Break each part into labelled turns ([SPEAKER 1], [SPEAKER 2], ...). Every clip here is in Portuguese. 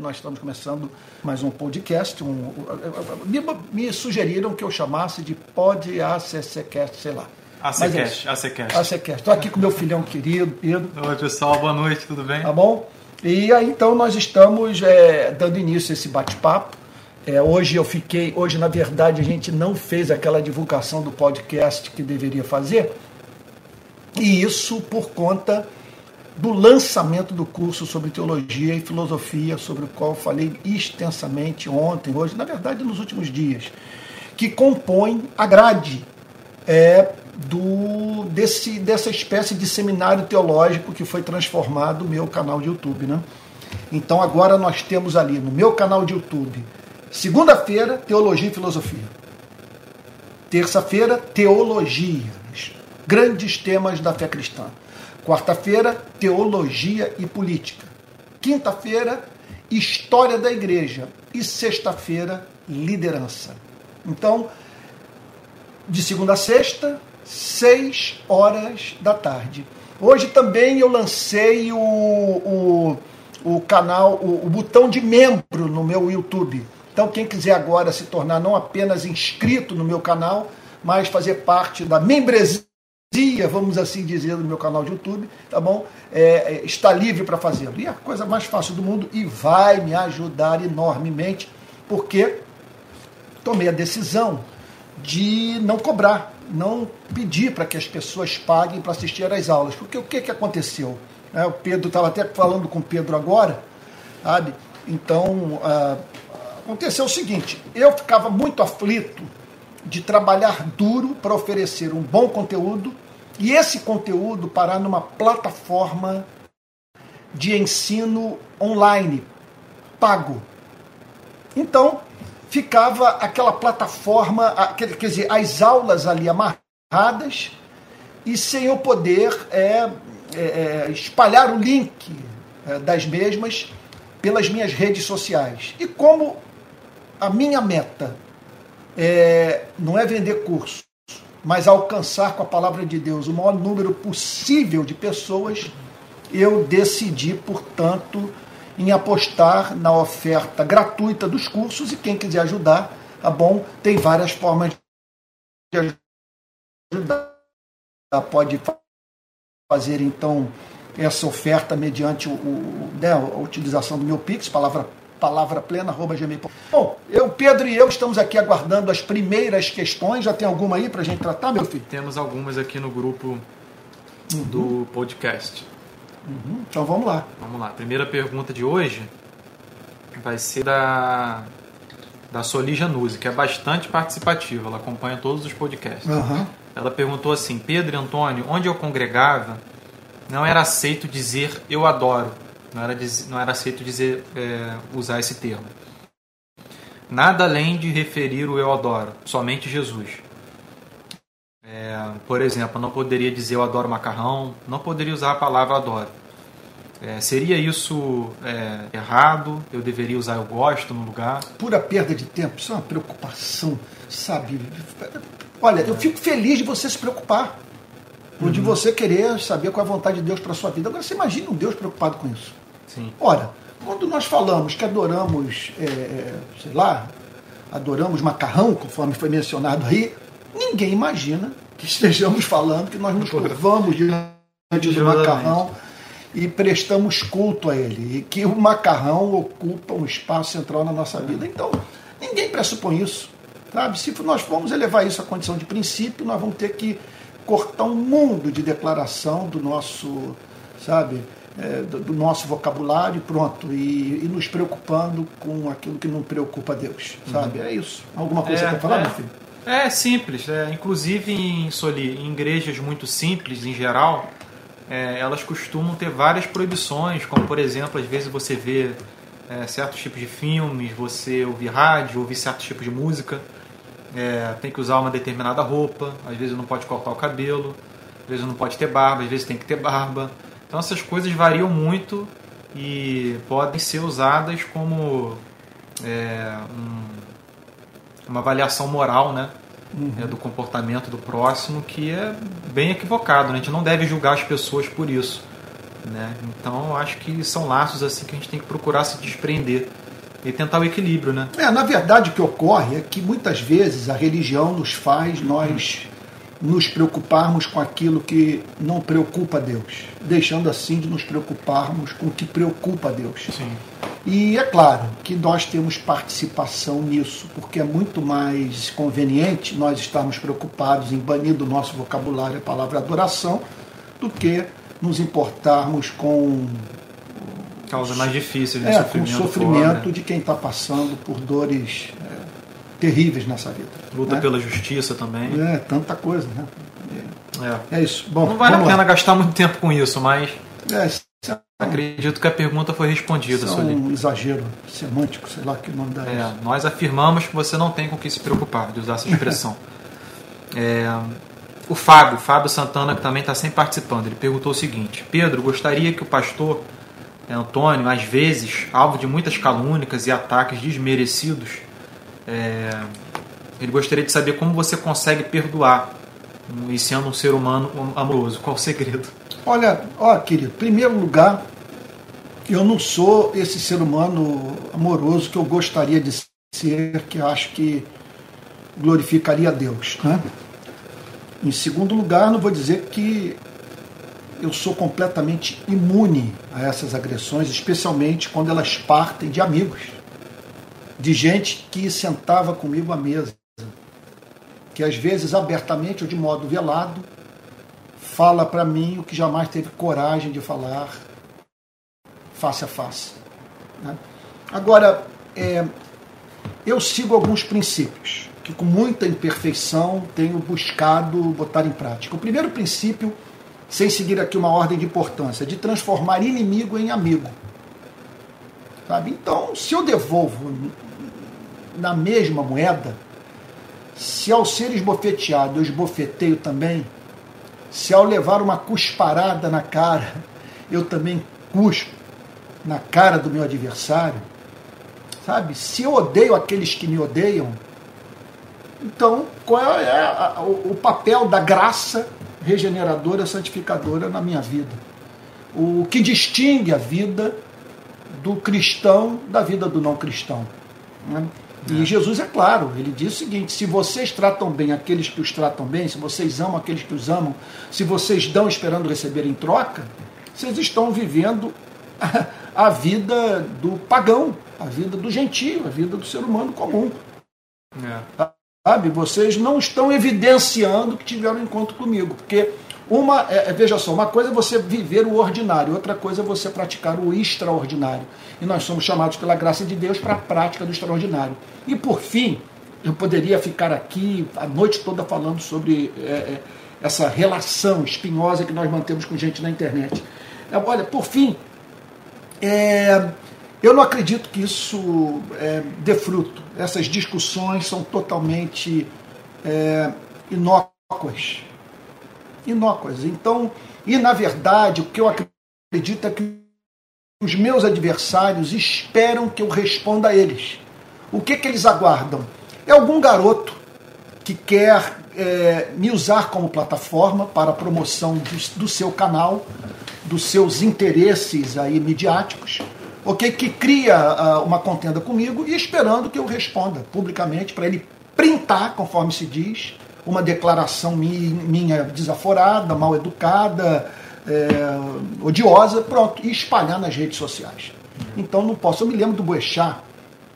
[SPEAKER 1] Nós estamos começando mais um podcast. Um, me, me, sugeriram que eu chamasse de Pod ACCcast, sei lá.
[SPEAKER 2] ACCast, ACCast.
[SPEAKER 1] ACCast. Estou aqui com meu filhão querido, Pedro.
[SPEAKER 2] Oi, pessoal, boa noite, tudo bem?
[SPEAKER 1] Tá bom? E aí, então, nós estamos é, dando início a esse bate-papo. É, hoje eu fiquei, hoje na verdade a gente não fez aquela divulgação do podcast que deveria fazer, e isso por conta do lançamento do curso sobre teologia e filosofia, sobre o qual falei extensamente ontem, hoje, na verdade nos últimos dias, que compõe a grade é, do, desse, dessa espécie de seminário teológico que foi transformado no meu canal de YouTube. Né? Então agora nós temos ali no meu canal de YouTube, segunda-feira, Teologia e Filosofia. Terça-feira, Teologia, grandes temas da fé cristã. Quarta-feira, Teologia e Política. Quinta-feira, História da Igreja. E sexta-feira, Liderança. Então, de segunda a sexta, seis horas da tarde. Hoje também eu lancei o, o, o canal, o, o botão de membro no meu YouTube. Então, quem quiser agora se tornar não apenas inscrito no meu canal, mas fazer parte da membresia dia, vamos assim dizer, no meu canal de YouTube, tá bom? É, é está livre para fazê-lo. E é a coisa mais fácil do mundo e vai me ajudar enormemente, porque tomei a decisão de não cobrar, não pedir para que as pessoas paguem para assistir às aulas. Porque o que, que aconteceu? É, o Pedro estava até falando com o Pedro agora, sabe? Então, ah, aconteceu o seguinte: eu ficava muito aflito de trabalhar duro para oferecer um bom conteúdo e esse conteúdo parar numa plataforma de ensino online pago. Então, ficava aquela plataforma, quer dizer, as aulas ali amarradas e sem eu poder é, é, é, espalhar o link é, das mesmas pelas minhas redes sociais. E como a minha meta é, não é vender curso, mas alcançar com a palavra de Deus o maior número possível de pessoas, eu decidi, portanto, em apostar na oferta gratuita dos cursos e quem quiser ajudar, tá bom? Tem várias formas de ajudar. Pode fazer então essa oferta mediante o, o né, a utilização do meu Pix, palavra palavraplena.gmail.com. Bom, eu, Pedro e eu estamos aqui aguardando as primeiras questões. Já tem alguma aí para a gente tratar, meu filho?
[SPEAKER 2] Temos algumas aqui no grupo uhum. do podcast.
[SPEAKER 1] Uhum. Então vamos lá.
[SPEAKER 2] Vamos lá. Primeira pergunta de hoje vai ser da, da Solija Nuse, que é bastante participativa. Ela acompanha todos os podcasts.
[SPEAKER 1] Uhum.
[SPEAKER 2] Ela perguntou assim: Pedro e Antônio, onde eu congregava, não era aceito dizer eu adoro não era, não era aceito dizer, é, usar esse termo. Nada além de referir o eu adoro, somente Jesus. É, por exemplo, não poderia dizer eu adoro macarrão, não poderia usar a palavra adoro. É, seria isso é, errado? Eu deveria usar eu gosto no lugar?
[SPEAKER 1] Pura perda de tempo, isso é uma preocupação, sabe? Olha, eu fico feliz de você se preocupar, uhum. de você querer saber qual é a vontade de Deus para sua vida. Agora, você imagina um Deus preocupado com isso.
[SPEAKER 2] Sim.
[SPEAKER 1] Ora, quando nós falamos que adoramos, é, é, sei lá, adoramos macarrão, conforme foi mencionado aí, ninguém imagina que estejamos falando que nós nos curvamos diante do macarrão e prestamos culto a ele, e que o macarrão ocupa um espaço central na nossa vida. Então, ninguém pressupõe isso. Sabe? Se nós formos elevar isso à condição de princípio, nós vamos ter que cortar um mundo de declaração do nosso, sabe, é, do, do, nosso vocabulário pronto e, e, nos preocupando com aquilo que não preocupa Deus, sabe? Uhum. É isso. Alguma coisa é, quer falar,
[SPEAKER 2] é,
[SPEAKER 1] meu filho?
[SPEAKER 2] É simples. É, inclusive em, Soli, em igrejas muito simples, em geral, é, elas costumam ter várias proibições, como por exemplo, às vezes você vê é, certos tipos de filmes, você ouvir rádio, ouvir certos tipos de música, é, tem que usar uma determinada roupa, às vezes não pode cortar o cabelo, às vezes não pode ter barba, às vezes tem que ter barba. Então essas coisas variam muito e podem ser usadas como é, um, uma avaliação moral né, uhum. é, do comportamento do próximo que é bem equivocado. Né? A gente não deve julgar as pessoas por isso. Né? Então acho que são laços assim que a gente tem que procurar se desprender e tentar o equilíbrio, né?
[SPEAKER 1] É, na verdade o que ocorre é que muitas vezes a religião nos faz nós nos preocuparmos com aquilo que não preocupa Deus, deixando assim de nos preocuparmos com o que preocupa Deus.
[SPEAKER 2] Sim.
[SPEAKER 1] E é claro que nós temos participação nisso, porque é muito mais conveniente nós estarmos preocupados em banir do nosso vocabulário a palavra adoração do que nos importarmos com
[SPEAKER 2] causa mais difícil de
[SPEAKER 1] é,
[SPEAKER 2] sofrimento,
[SPEAKER 1] com o sofrimento
[SPEAKER 2] fora, né?
[SPEAKER 1] de quem está passando por dores é, terríveis nessa vida.
[SPEAKER 2] luta
[SPEAKER 1] né?
[SPEAKER 2] pela justiça também.
[SPEAKER 1] É, tanta coisa, né?
[SPEAKER 2] É.
[SPEAKER 1] É isso. Bom,
[SPEAKER 2] Não vale a pena
[SPEAKER 1] lá.
[SPEAKER 2] gastar muito tempo com isso, mas
[SPEAKER 1] É, isso é
[SPEAKER 2] acredito que a pergunta foi respondida,
[SPEAKER 1] isso é um exagero semântico, sei lá que nome dá
[SPEAKER 2] É,
[SPEAKER 1] isso.
[SPEAKER 2] nós afirmamos que você não tem com o que se preocupar de usar essa expressão. É, o Fábio, Fábio Santana, que também está sempre participando, ele perguntou o seguinte: Pedro, gostaria que o pastor é, Antônio, às vezes, alvo de muitas calúnias e ataques desmerecidos, é, ele gostaria de saber como você consegue perdoar e sendo um ser humano amoroso. Qual o segredo?
[SPEAKER 1] Olha, ó, querido, em primeiro lugar, eu não sou esse ser humano amoroso que eu gostaria de ser, que acho que glorificaria a Deus. Né? Em segundo lugar, não vou dizer que eu sou completamente imune a essas agressões, especialmente quando elas partem de amigos, de gente que sentava comigo à mesa, que às vezes abertamente ou de modo velado fala para mim o que jamais teve coragem de falar face a face. né? Agora, é, eu sigo alguns princípios que, com muita imperfeição, tenho buscado botar em prática. O primeiro princípio, sem seguir aqui uma ordem de importância, é de transformar inimigo em amigo. Sabe? Então, se eu devolvo na mesma moeda, se ao ser esbofeteado eu esbofeteio também, se ao levar uma cusparada na cara, eu também cuspo na cara do meu adversário, sabe? Se eu odeio aqueles que me odeiam, então qual é a- o o papel da graça regeneradora, santificadora na minha vida? O que distingue a vida do cristão da vida do não cristão? né? E Jesus é claro, ele diz o seguinte: se vocês tratam bem aqueles que os tratam bem, se vocês amam aqueles que os amam, se vocês dão esperando receber em troca, vocês estão vivendo a vida do pagão, a vida do gentio, a vida do ser humano comum.
[SPEAKER 2] É.
[SPEAKER 1] Sabe? Vocês não estão evidenciando que tiveram um encontro comigo, porque uma, é, é, veja só, uma coisa é você viver o ordinário, outra coisa é você praticar o extraordinário. E nós somos chamados pela graça de Deus para a prática do extraordinário. E por fim, eu poderia ficar aqui a noite toda falando sobre é, é, essa relação espinhosa que nós mantemos com gente na internet. É, olha, por fim, é, eu não acredito que isso é, dê fruto. Essas discussões são totalmente é, inócuas. Inócuas. Então, e na verdade, o que eu acredito é que os meus adversários esperam que eu responda a eles. O que, que eles aguardam? É algum garoto que quer é, me usar como plataforma para a promoção do, do seu canal, dos seus interesses aí midiáticos, ok? Que cria ah, uma contenda comigo e esperando que eu responda publicamente para ele printar, conforme se diz, uma declaração mi- minha desaforada, mal educada, é, odiosa, pronto, e espalhar nas redes sociais. Então não posso. Eu me lembro do Boechat,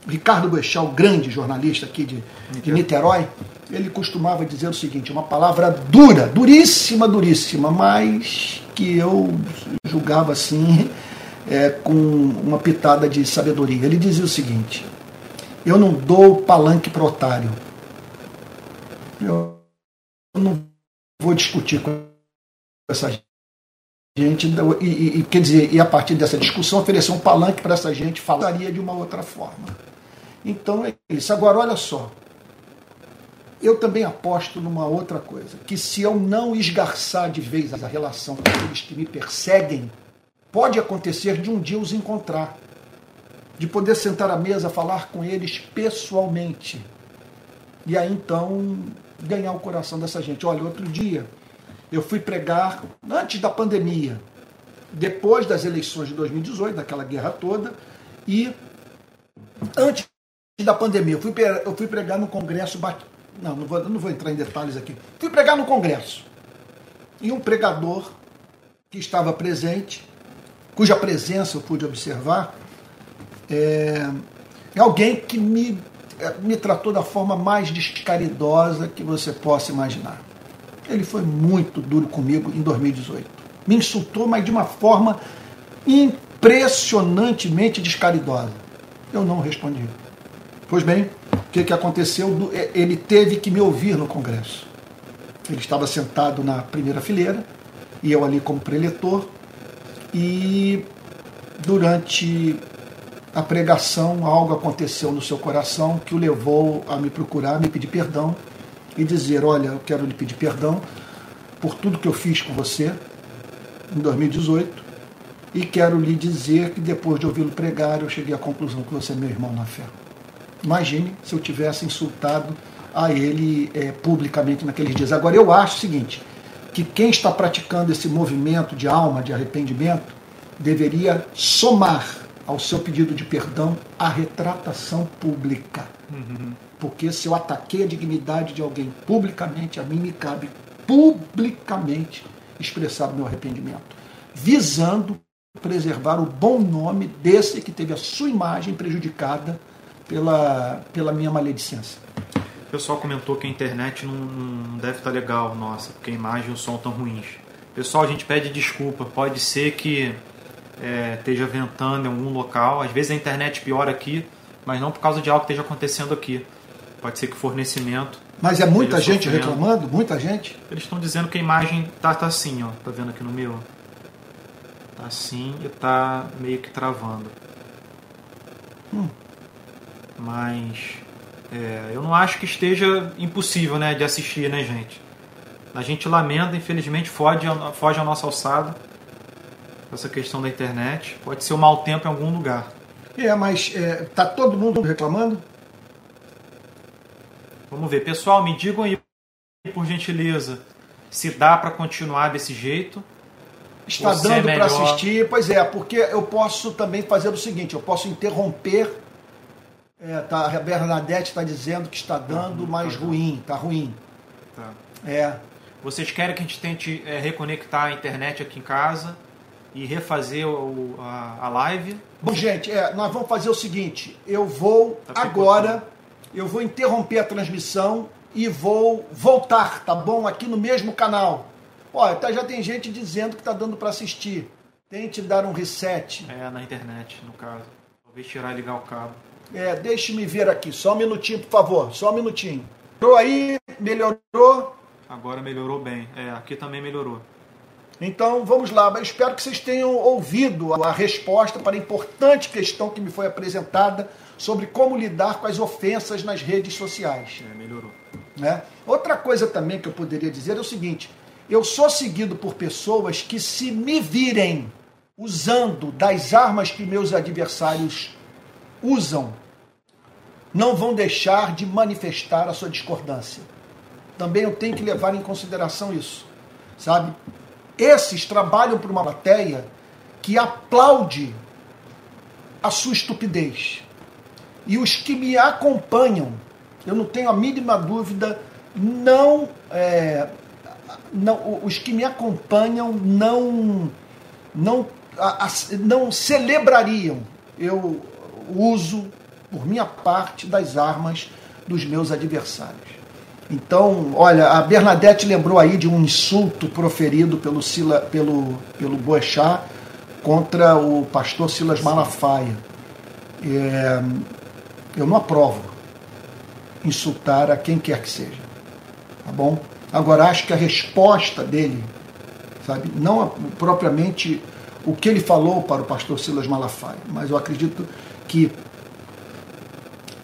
[SPEAKER 1] Ricardo Boechat, o grande jornalista aqui de, de Niterói, ele costumava dizer o seguinte, uma palavra dura, duríssima, duríssima, mas que eu julgava assim é, com uma pitada de sabedoria. Ele dizia o seguinte: eu não dou palanque para otário. Eu não vou discutir com essa gente e, e- e, quer dizer e a partir dessa discussão oferecer um palanque para essa gente falaria de uma outra forma. Então é isso. Agora olha só, eu também aposto numa outra coisa, que se eu não esgarçar de vez a relação com aqueles que me perseguem, pode acontecer de um dia os encontrar, de poder sentar à mesa, falar com eles pessoalmente. E aí então ganhar o coração dessa gente. Olha, outro dia eu fui pregar, antes da pandemia, depois das eleições de 2018, daquela guerra toda, e antes da pandemia. Eu fui, eu fui pregar no Congresso. Não, não vou, não vou entrar em detalhes aqui. Fui pregar no Congresso. E um pregador que estava presente, cuja presença eu pude observar, é, é alguém que me, me tratou da forma mais descaridosa que você possa imaginar. Ele foi muito duro comigo em 2018. Me insultou, mas de uma forma impressionantemente descaridosa. Eu não respondi. Pois bem, o que, que aconteceu? É, ele teve que me ouvir no Congresso. Ele estava sentado na primeira fileira, e eu ali como preletor, e durante a pregação algo aconteceu no seu coração que o levou a me procurar, me pedir perdão e dizer: Olha, eu quero lhe pedir perdão por tudo que eu fiz com você em 2018 e quero lhe dizer que depois de ouvi-lo pregar, eu cheguei à conclusão que você é meu irmão na fé. Imagine se eu tivesse insultado a ele é, publicamente naqueles dias. Agora, eu acho o seguinte: que quem está praticando esse movimento de alma, de arrependimento, deveria somar ao seu pedido de perdão a retratação pública. Uhum. Porque se eu ataquei a dignidade de alguém publicamente, a mim me cabe publicamente expressar o meu arrependimento, visando preservar o bom nome desse que teve a sua imagem prejudicada pela, pela minha maledicência.
[SPEAKER 2] O pessoal comentou que a internet não, não deve estar legal, nossa, porque a imagem e o som estão ruins. Pessoal, a gente pede desculpa. Pode ser que é, esteja ventando em algum local. Às vezes a internet piora aqui, mas não por causa de algo que esteja acontecendo aqui. Pode ser que fornecimento.
[SPEAKER 1] Mas é muita gente sofrendo. reclamando? Muita gente?
[SPEAKER 2] Eles estão dizendo que a imagem tá, tá assim, ó. Tá vendo aqui no meu? Tá assim e tá meio que travando. Hum. Mas é, eu não acho que esteja impossível né, de assistir, né, gente? A gente lamenta, infelizmente, foge, foge a nossa alçada essa questão da internet. Pode ser um mau tempo em algum lugar.
[SPEAKER 1] É, mas é, tá todo mundo reclamando?
[SPEAKER 2] Vamos ver. Pessoal, me digam aí, por gentileza, se dá para continuar desse jeito.
[SPEAKER 1] Está dando é para assistir. Pois é, porque eu posso também fazer o seguinte: eu posso interromper é, tá, a Bernadette está dizendo que está dando, tá, mas tá, ruim, está ruim.
[SPEAKER 2] Tá. É. Vocês querem que a gente tente é, reconectar a internet aqui em casa e refazer o, a, a, live?
[SPEAKER 1] Bom, gente, é, nós vamos fazer o seguinte: eu vou tá agora, eu vou interromper a transmissão e vou voltar, tá bom? Aqui no mesmo canal. Olha, tá, já tem gente dizendo que está dando para assistir. Tente dar um reset.
[SPEAKER 2] É, na internet, no caso. Talvez tirar e ligar o cabo.
[SPEAKER 1] É, deixe-me ver aqui, só um minutinho, por favor, só um minutinho. Melhorou aí? Melhorou?
[SPEAKER 2] Agora melhorou bem. É, aqui também melhorou.
[SPEAKER 1] Então vamos lá, mas espero que vocês tenham ouvido a resposta para a importante questão que me foi apresentada sobre como lidar com as ofensas nas redes sociais.
[SPEAKER 2] É, melhorou.
[SPEAKER 1] Né? Outra coisa também que eu poderia dizer é o seguinte: eu sou seguido por pessoas que, se me virem usando das armas que meus adversários usam não vão deixar de manifestar a sua discordância. Também eu tenho que levar em consideração isso, sabe? Esses trabalham para uma plateia que aplaude a sua estupidez. E os que me acompanham, eu não tenho a mínima dúvida, não, é, não os que me acompanham não, não, não celebrariam eu uso, por minha parte, das armas dos meus adversários. Então, olha, a Bernadette lembrou aí de um insulto proferido pelo, Sila, pelo, pelo Boechat contra o pastor Silas Malafaia. É, eu não aprovo insultar a quem quer que seja. Tá bom? Agora, acho que a resposta dele, sabe, não propriamente o que ele falou para o pastor Silas Malafaia, mas eu acredito que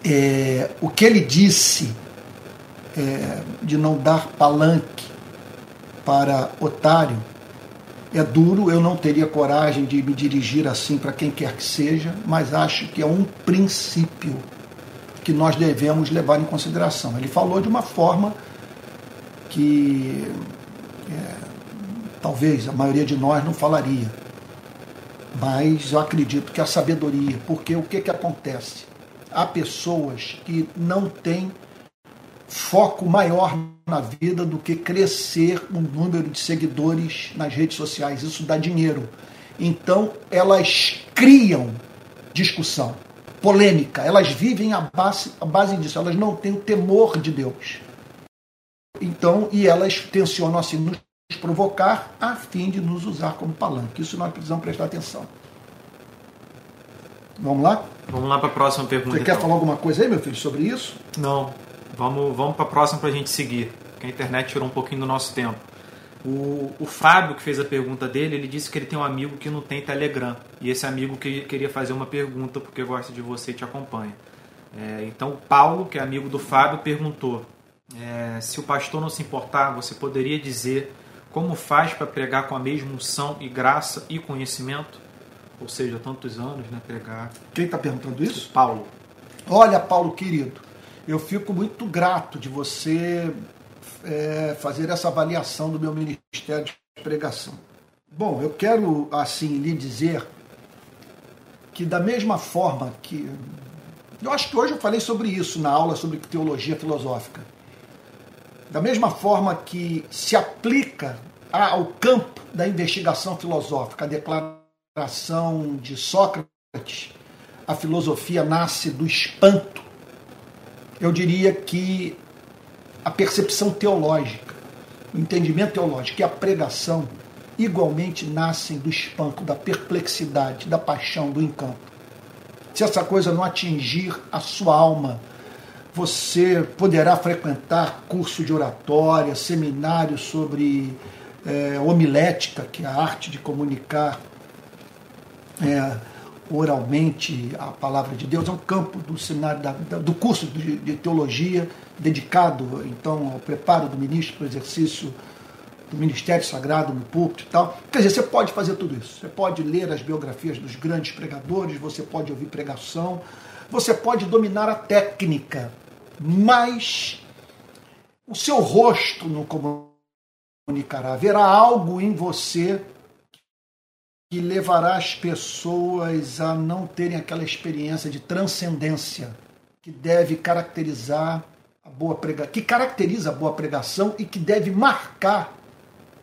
[SPEAKER 1] é, o que ele disse é, de não dar palanque para otário é duro, eu não teria coragem de me dirigir assim para quem quer que seja, mas acho que é um princípio que nós devemos levar em consideração. Ele falou de uma forma que é, talvez a maioria de nós não falaria, Mas eu acredito que a sabedoria, porque o que, que acontece? Há pessoas que não têm foco maior na vida do que crescer o número de seguidores nas redes sociais. Isso dá dinheiro. Então, elas criam discussão, polêmica. Elas vivem à base, à base disso. Elas não têm o temor de Deus. Então, e elas tensionam assim nos provocar a fim de nos usar como palanque. Isso nós precisamos prestar atenção. Vamos lá?
[SPEAKER 2] Vamos lá para a próxima pergunta.
[SPEAKER 1] Você quer então. falar alguma coisa aí, meu filho, sobre isso?
[SPEAKER 2] Não. Vamos, vamos para a próxima para a gente seguir, porque a internet tirou um pouquinho do nosso tempo. O, o Fábio, que fez a pergunta dele, ele disse que ele tem um amigo que não tem Telegram. E esse amigo que queria fazer uma pergunta porque gosta de você e te acompanha. É, então, o Paulo, que é amigo do Fábio, perguntou: é, se o pastor não se importar, você poderia dizer como faz para pregar com a mesma unção e graça e conhecimento? Ou seja, tantos anos, né? Pregar.
[SPEAKER 1] Quem está perguntando isso?
[SPEAKER 2] Paulo.
[SPEAKER 1] Olha, Paulo querido, eu fico muito grato de você é, fazer essa avaliação do meu ministério de pregação. Bom, eu quero assim lhe dizer que da mesma forma que eu acho que hoje eu falei sobre isso na aula sobre teologia filosófica. Da mesma forma que se aplica ao campo da investigação filosófica, a declaração de Sócrates, a filosofia nasce do espanto eu diria que a percepção teológica, o entendimento teológico e a pregação igualmente nascem do espanto, da perplexidade, da paixão, do encanto. Se essa coisa não atingir a sua alma, você poderá frequentar curso de oratória, seminário sobre é, homilética, que é a arte de comunicar é, oralmente a palavra de Deus, é um campo do seminário da, do curso de, de, teologia dedicado então ao preparo do ministro para o exercício do ministério sagrado no púlpito e tal. Quer dizer, você pode fazer tudo isso. Você pode ler as biografias dos grandes pregadores, você pode ouvir pregação, você pode dominar a técnica, mas o seu rosto não comunicará. Haverá algo em você que levará as pessoas a não terem aquela experiência de transcendência que deve caracterizar a boa prega... que caracteriza a boa pregação e que deve marcar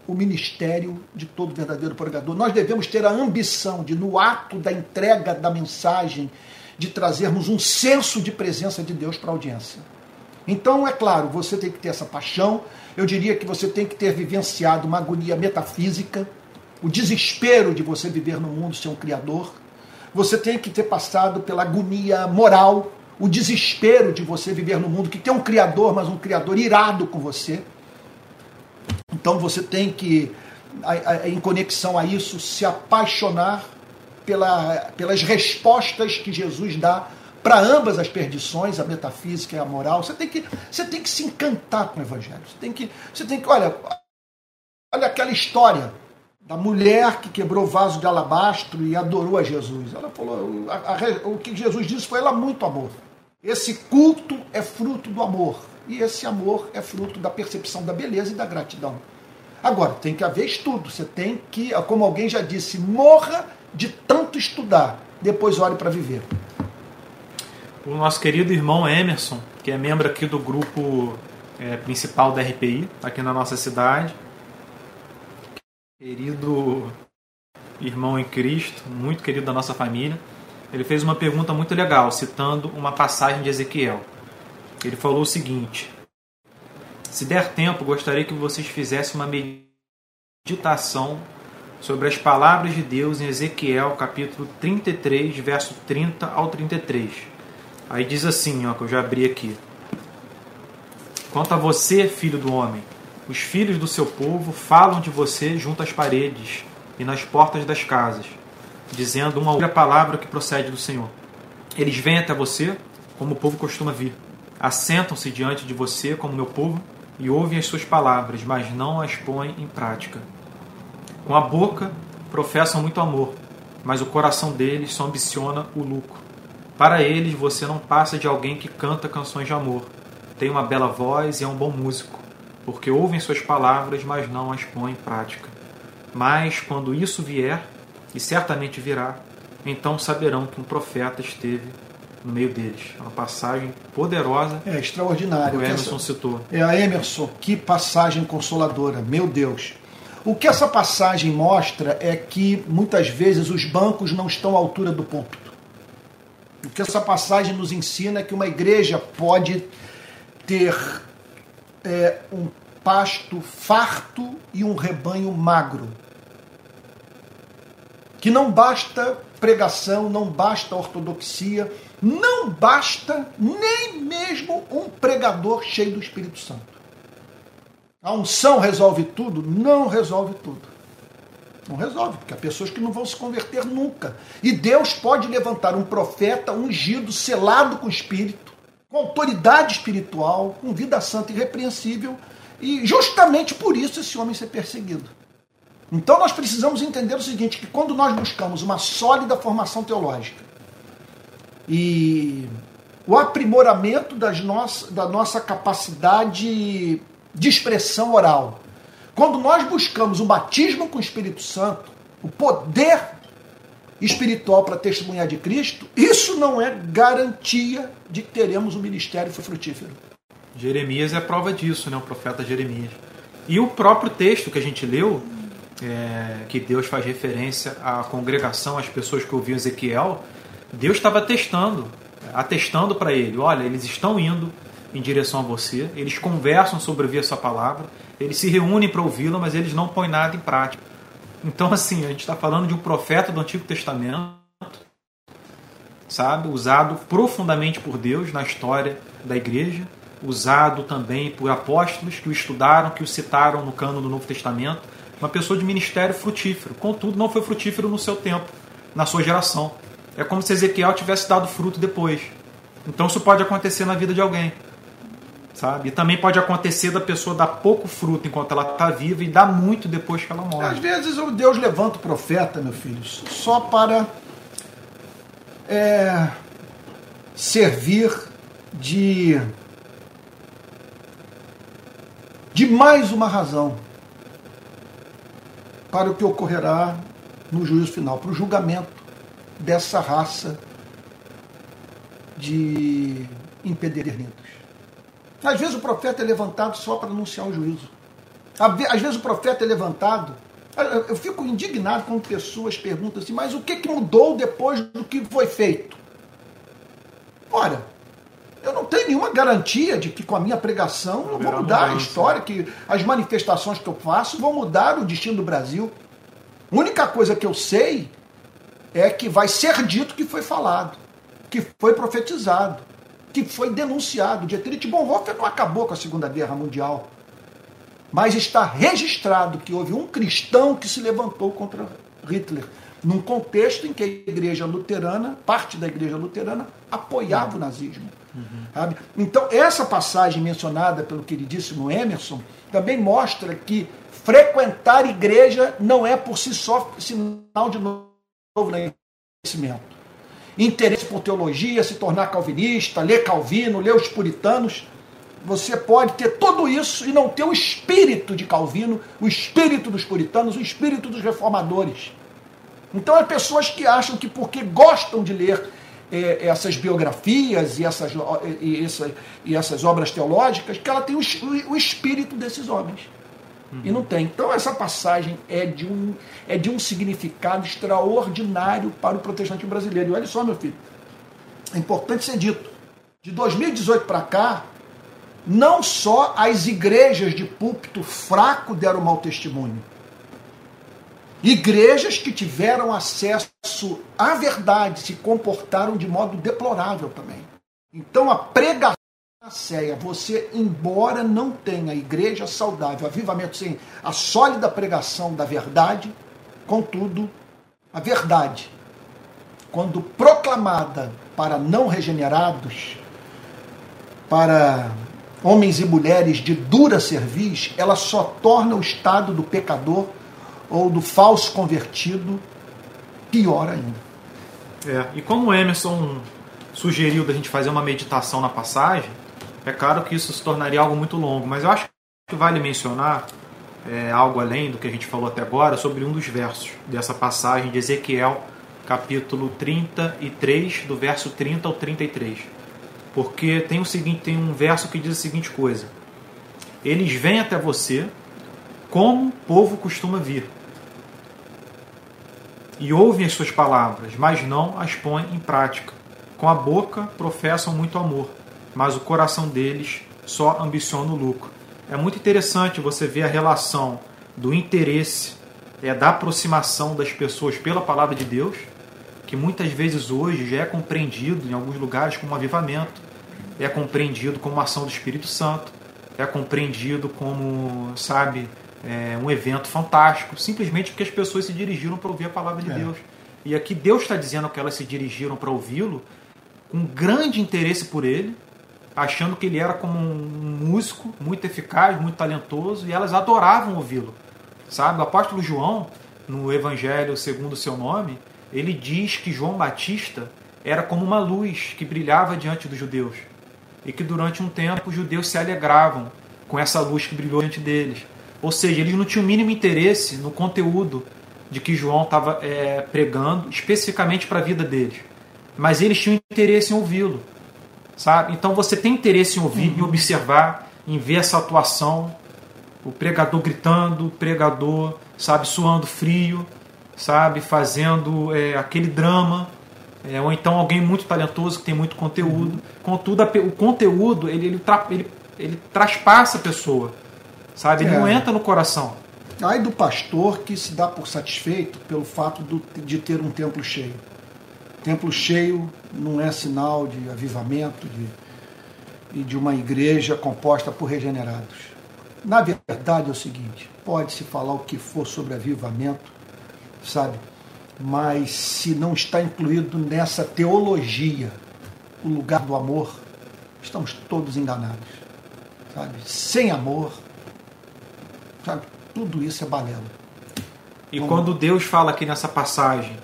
[SPEAKER 1] o ministério de todo verdadeiro pregador. Nós devemos ter a ambição de, no ato da entrega da mensagem, de trazermos um senso de presença de Deus para a audiência. Então, é claro, você tem que ter essa paixão. Eu diria que você tem que ter vivenciado uma agonia metafísica o desespero de você viver no mundo sem um Criador. Você tem que ter passado pela agonia moral, o desespero de você viver no mundo que tem um Criador, mas um Criador irado com você. Então você tem que, em conexão a isso, se apaixonar pela, pelas respostas que Jesus dá para ambas as perdições, a metafísica e a moral. Você tem que, você tem que se encantar com o Evangelho. Você tem que, você tem que olha, olha aquela história da mulher que quebrou vaso de alabastro e adorou a Jesus. Ela falou, a, a, o que Jesus disse foi ela muito amor. Esse culto é fruto do amor e esse amor é fruto da percepção da beleza e da gratidão. Agora, tem que haver estudo. Você tem que, como alguém já disse, morra de tanto estudar, depois olhe para viver.
[SPEAKER 2] O nosso querido irmão Emerson, que é membro aqui do grupo é, principal da RPI, aqui na nossa cidade, querido irmão em Cristo, muito querido da nossa família, ele fez uma pergunta muito legal, citando uma passagem de Ezequiel. Ele falou o seguinte: Se der tempo, gostaria que vocês fizessem uma meditação sobre as palavras de Deus em Ezequiel, capítulo 33, verso 30 ao 33. Aí diz assim, ó, que eu já abri aqui. Quanto a você, filho do homem, os filhos do seu povo falam de você junto às paredes e nas portas das casas, dizendo uma outra palavra que procede do Senhor. Eles vêm até você como o povo costuma vir. Assentam-se diante de você como meu povo e ouvem as suas palavras, mas não as põem em prática. Com a boca professam muito amor, mas o coração deles só ambiciona o lucro. Para eles, você não passa de alguém que canta canções de amor, tem uma bela voz e é um bom músico porque ouvem suas palavras, mas não as põem em prática. Mas quando isso vier, e certamente virá, então saberão que um profeta esteve no meio deles. É uma passagem poderosa.
[SPEAKER 1] É extraordinária.
[SPEAKER 2] O Emerson essa... citou.
[SPEAKER 1] É a Emerson, que passagem consoladora, meu Deus. O que essa passagem mostra é que muitas vezes os bancos não estão à altura do púlpito. O que essa passagem nos ensina é que uma igreja pode ter é, um pasto farto e um rebanho magro. Que não basta pregação, não basta ortodoxia, não basta nem mesmo um pregador cheio do Espírito Santo. A unção resolve tudo? Não resolve tudo. Não resolve, porque há pessoas que não vão se converter nunca. E Deus pode levantar um profeta ungido, selado com o Espírito, com autoridade espiritual, com vida santa irrepreensível, e justamente por isso esse homem ser perseguido. Então nós precisamos entender o seguinte, que quando nós buscamos uma sólida formação teológica e o aprimoramento das nossas, da nossa capacidade de expressão oral, quando nós buscamos o batismo com o Espírito Santo, o poder espiritual para testemunhar de Cristo, isso não é garantia de que teremos um ministério frutífero.
[SPEAKER 2] Jeremias é prova disso, né? O profeta Jeremias. E o próprio texto que a gente leu, é, que Deus faz referência à congregação, às pessoas que ouviam Ezequiel, Deus estava testando, atestando para ele: olha, eles estão indo em direção a você, eles conversam sobre ouvir essa palavra, eles se reúnem para ouvi-la, mas eles não põem nada em prática. Então, assim, a gente está falando de um profeta do Antigo Testamento, sabe, usado profundamente por Deus na história da igreja, usado também por apóstolos que o estudaram, que o citaram no cano do Novo Testamento, uma pessoa de ministério frutífero. Contudo, não foi frutífero no seu tempo, na sua geração. É como se Ezequiel tivesse dado fruto depois. Então isso pode acontecer na vida de alguém sabe? E também pode acontecer da pessoa dar pouco fruto enquanto ela está viva e dar muito depois que ela morre.
[SPEAKER 1] Às vezes Deus levanta o profeta, meu filho, só para é, servir de de mais uma razão para o que ocorrerá no juízo final, para o julgamento dessa raça de impedernidos. Às vezes o profeta é levantado só para anunciar o juízo. Às vezes o profeta é levantado. Eu fico indignado quando pessoas perguntam assim, mas o que, mudou depois do que foi feito? Ora, eu não tenho nenhuma garantia de que com a minha pregação eu vou mudar a história, que as manifestações que eu faço vão mudar o destino do Brasil. A única coisa que eu sei é que vai ser dito que foi falado, que foi profetizado que foi denunciado. Dietrich Bonhoeffer não acabou com a Segunda Guerra Mundial, mas está registrado que houve um cristão que se levantou contra Hitler, num contexto em que a igreja luterana, parte da igreja luterana, apoiava o nazismo. Uhum. Então, essa passagem mencionada pelo queridíssimo Emerson também mostra que frequentar igreja não é por si só sinal de novo conhecimento interesse por teologia, se tornar calvinista, ler Calvino, ler os puritanos. Você pode ter tudo isso e não ter o espírito de Calvino, o espírito dos puritanos, o espírito dos reformadores. Então, é pessoas que acham que porque gostam de ler é, essas biografias e essas, e, essa, e essas obras teológicas, que ela tem o, o espírito desses homens. Uhum. E não tem. Então essa passagem é de, um, é de um significado extraordinário para o protestante brasileiro. E olha só, meu filho, é importante ser dito. De 2018 para cá, não só as igrejas de púlpito fraco deram mau testemunho. Igrejas que tiveram acesso à verdade se comportaram de modo deplorável também. Então a pregação Ceia, você, embora não tenha igreja saudável, avivamento sem a sólida pregação da verdade, contudo, a verdade, quando proclamada para não regenerados, para homens e mulheres de dura cerviz, ela só torna o estado do pecador ou do falso convertido pior ainda.
[SPEAKER 2] É, e como o Emerson sugeriu da gente fazer uma meditação na passagem, é claro que isso se tornaria algo muito longo, mas eu acho que vale mencionar é, algo além do que a gente falou até agora sobre um dos versos dessa passagem de Ezequiel, capítulo 33, do verso 30 ao 33. Porque tem o seguinte, tem um verso que diz a seguinte coisa: Eles vêm até você como o povo costuma vir. E ouvem as suas palavras, mas não as põem em prática. Com a boca professam muito amor, mas o coração deles só ambiciona o lucro. É muito interessante você ver a relação do interesse, é, da aproximação das pessoas pela palavra de Deus, que muitas vezes hoje já é compreendido em alguns lugares como avivamento, é compreendido como ação do Espírito Santo, é compreendido como, sabe, é, um evento fantástico, simplesmente porque as pessoas se dirigiram para ouvir a palavra de é. Deus. E aqui Deus está dizendo que elas se dirigiram para ouvi-lo com grande interesse por ele, achando que ele era como um músico muito eficaz, muito talentoso, e elas adoravam ouvi-lo. Sabe, o apóstolo João, no Evangelho segundo o seu nome, ele diz que João Batista era como uma luz que brilhava diante dos judeus. E que durante um tempo os judeus se alegravam com essa luz que brilhou diante deles. Ou seja, eles não tinham o mínimo interesse no conteúdo de que João estava é, pregando, especificamente para a vida deles. Mas eles tinham interesse em ouvi-lo. Sabe? Então você tem interesse em ouvir, uhum. em observar, em ver essa atuação, o pregador gritando, o pregador, sabe, suando frio, sabe, fazendo é, aquele drama, é, ou então alguém muito talentoso que tem muito conteúdo. Uhum. Contudo, o conteúdo ele, ele, tra, ele, ele traspassa a pessoa sabe? Ele é. não entra no coração.
[SPEAKER 1] Ai do pastor que se dá por satisfeito pelo fato do, de ter um templo cheio. Templo cheio não é sinal de avivamento de, e de uma igreja composta por regenerados. Na verdade é o seguinte: pode-se falar o que for sobre avivamento, sabe? Mas se não está incluído nessa teologia o lugar do amor, estamos todos enganados. Sabe? Sem amor, Sabe? Tudo isso é balela.
[SPEAKER 2] E Vamos... quando Deus fala aqui nessa passagem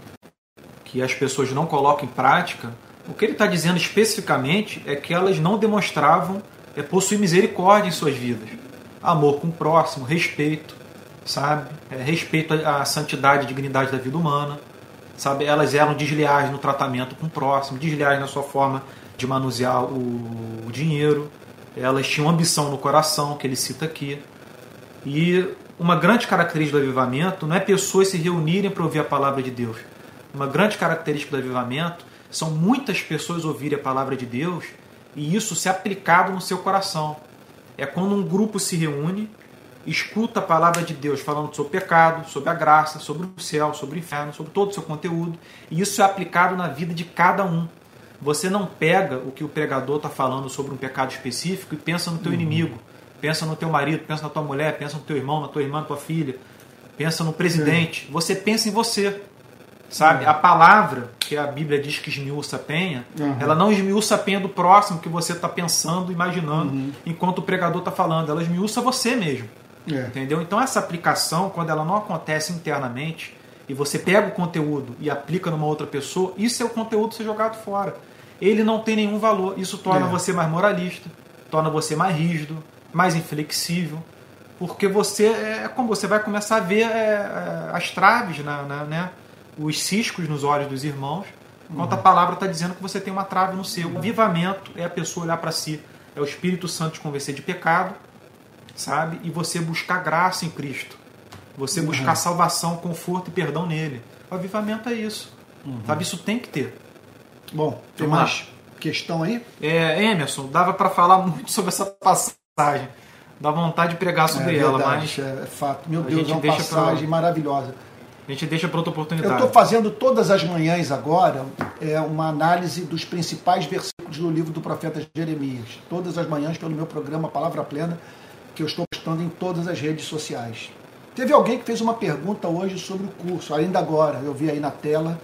[SPEAKER 2] que as pessoas não colocam em prática, o que ele está dizendo especificamente é que elas não demonstravam é, possuir misericórdia em suas vidas. Amor com o próximo, respeito, sabe? É, respeito à santidade e dignidade da vida humana, sabe? Elas eram desleais no tratamento com o próximo, desleais na sua forma de manusear o, o dinheiro. Elas tinham ambição no coração, que ele cita aqui. E uma grande característica do avivamento não é pessoas se reunirem para ouvir a palavra de Deus. Uma grande característica do avivamento são muitas pessoas ouvirem a palavra de Deus e isso ser aplicado no seu coração. É quando um grupo se reúne, escuta a palavra de Deus falando sobre o pecado, sobre a graça, sobre o céu, sobre o inferno, sobre todo o seu conteúdo, e isso é aplicado na vida de cada um. Você não pega o que o pregador está falando sobre um pecado específico e pensa no teu uhum. inimigo Pensa no teu marido, pensa na tua mulher, pensa no teu irmão, na tua irmã, na tua filha. Pensa no presidente. Você pensa em você. Sabe? A palavra que a Bíblia diz que esmiuça a penha, uhum. ela não esmiuça a penha do próximo que você está pensando, imaginando, uhum. enquanto o pregador está falando. Ela esmiuça você mesmo. É. Entendeu? Então essa aplicação, quando ela não acontece internamente, e você pega o conteúdo e aplica numa outra pessoa, isso é o conteúdo ser jogado fora. Ele não tem nenhum valor. Isso torna é. você mais moralista, torna você mais rígido, mais inflexível, porque você é como você vai começar a ver é, é, as traves, na, na, né, os ciscos nos olhos dos irmãos, enquanto uhum. a palavra está dizendo que você tem uma trave no seu. O vivamento é a pessoa olhar para si, é o Espírito Santo te convencer de pecado, sabe? E você buscar graça em Cristo. Você uhum. buscar salvação, conforto e perdão nele. O avivamento é isso. Uhum. Sabe? Isso tem que ter.
[SPEAKER 1] Bom, tem mais questão aí?
[SPEAKER 2] É, Emerson, dava para falar muito sobre essa passagem passagem. Dá vontade de pregar sobre
[SPEAKER 1] é,
[SPEAKER 2] ela,
[SPEAKER 1] mas. É, é fato. Meu Deus, é uma passagem pra... maravilhosa.
[SPEAKER 2] A gente deixa para outra oportunidade.
[SPEAKER 1] Eu estou fazendo todas as manhãs agora é, uma análise dos principais versículos do livro do profeta Jeremias. Todas as manhãs pelo meu programa Palavra Plena, que eu estou postando em todas as redes sociais. Teve alguém que fez uma pergunta hoje sobre o curso, ainda agora, eu vi aí na tela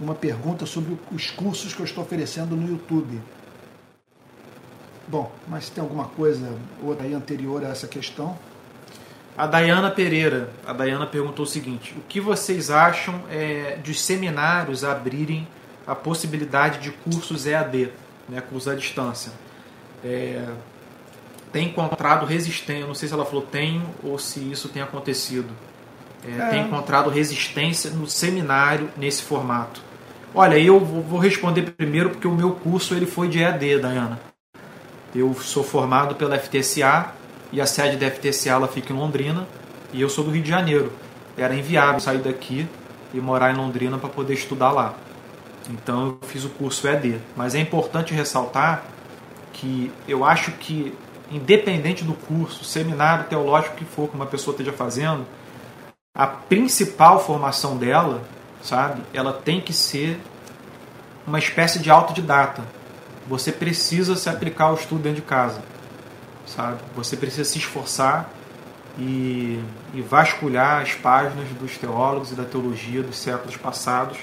[SPEAKER 1] uma pergunta sobre os cursos que eu estou oferecendo no YouTube. Bom, mas tem alguma coisa outra aí anterior a essa questão?
[SPEAKER 2] A Dayana Pereira, a Dayana perguntou o seguinte: o que vocês acham é, dos seminários abrirem a possibilidade de cursos EAD, né, cursos à distância? É, tem encontrado resistência. Não sei se ela falou tem ou se isso tem acontecido. É, é. Tem encontrado resistência no seminário nesse formato. Olha, eu vou responder primeiro porque o meu curso ele foi de EAD, Dayana. Eu sou formado pela FTSA e a sede da FTSA ela fica em Londrina e eu sou do Rio de Janeiro. Era inviável sair daqui e morar em Londrina para poder estudar lá. Então eu fiz o curso EAD. Mas é importante ressaltar que eu acho que, independente do curso, seminário teológico que for que uma pessoa esteja fazendo, a principal formação dela, sabe, ela tem que ser uma espécie de autodidata. Você precisa se aplicar ao estudo dentro de casa, sabe? Você precisa se esforçar e, e vasculhar as páginas dos teólogos e da teologia dos séculos passados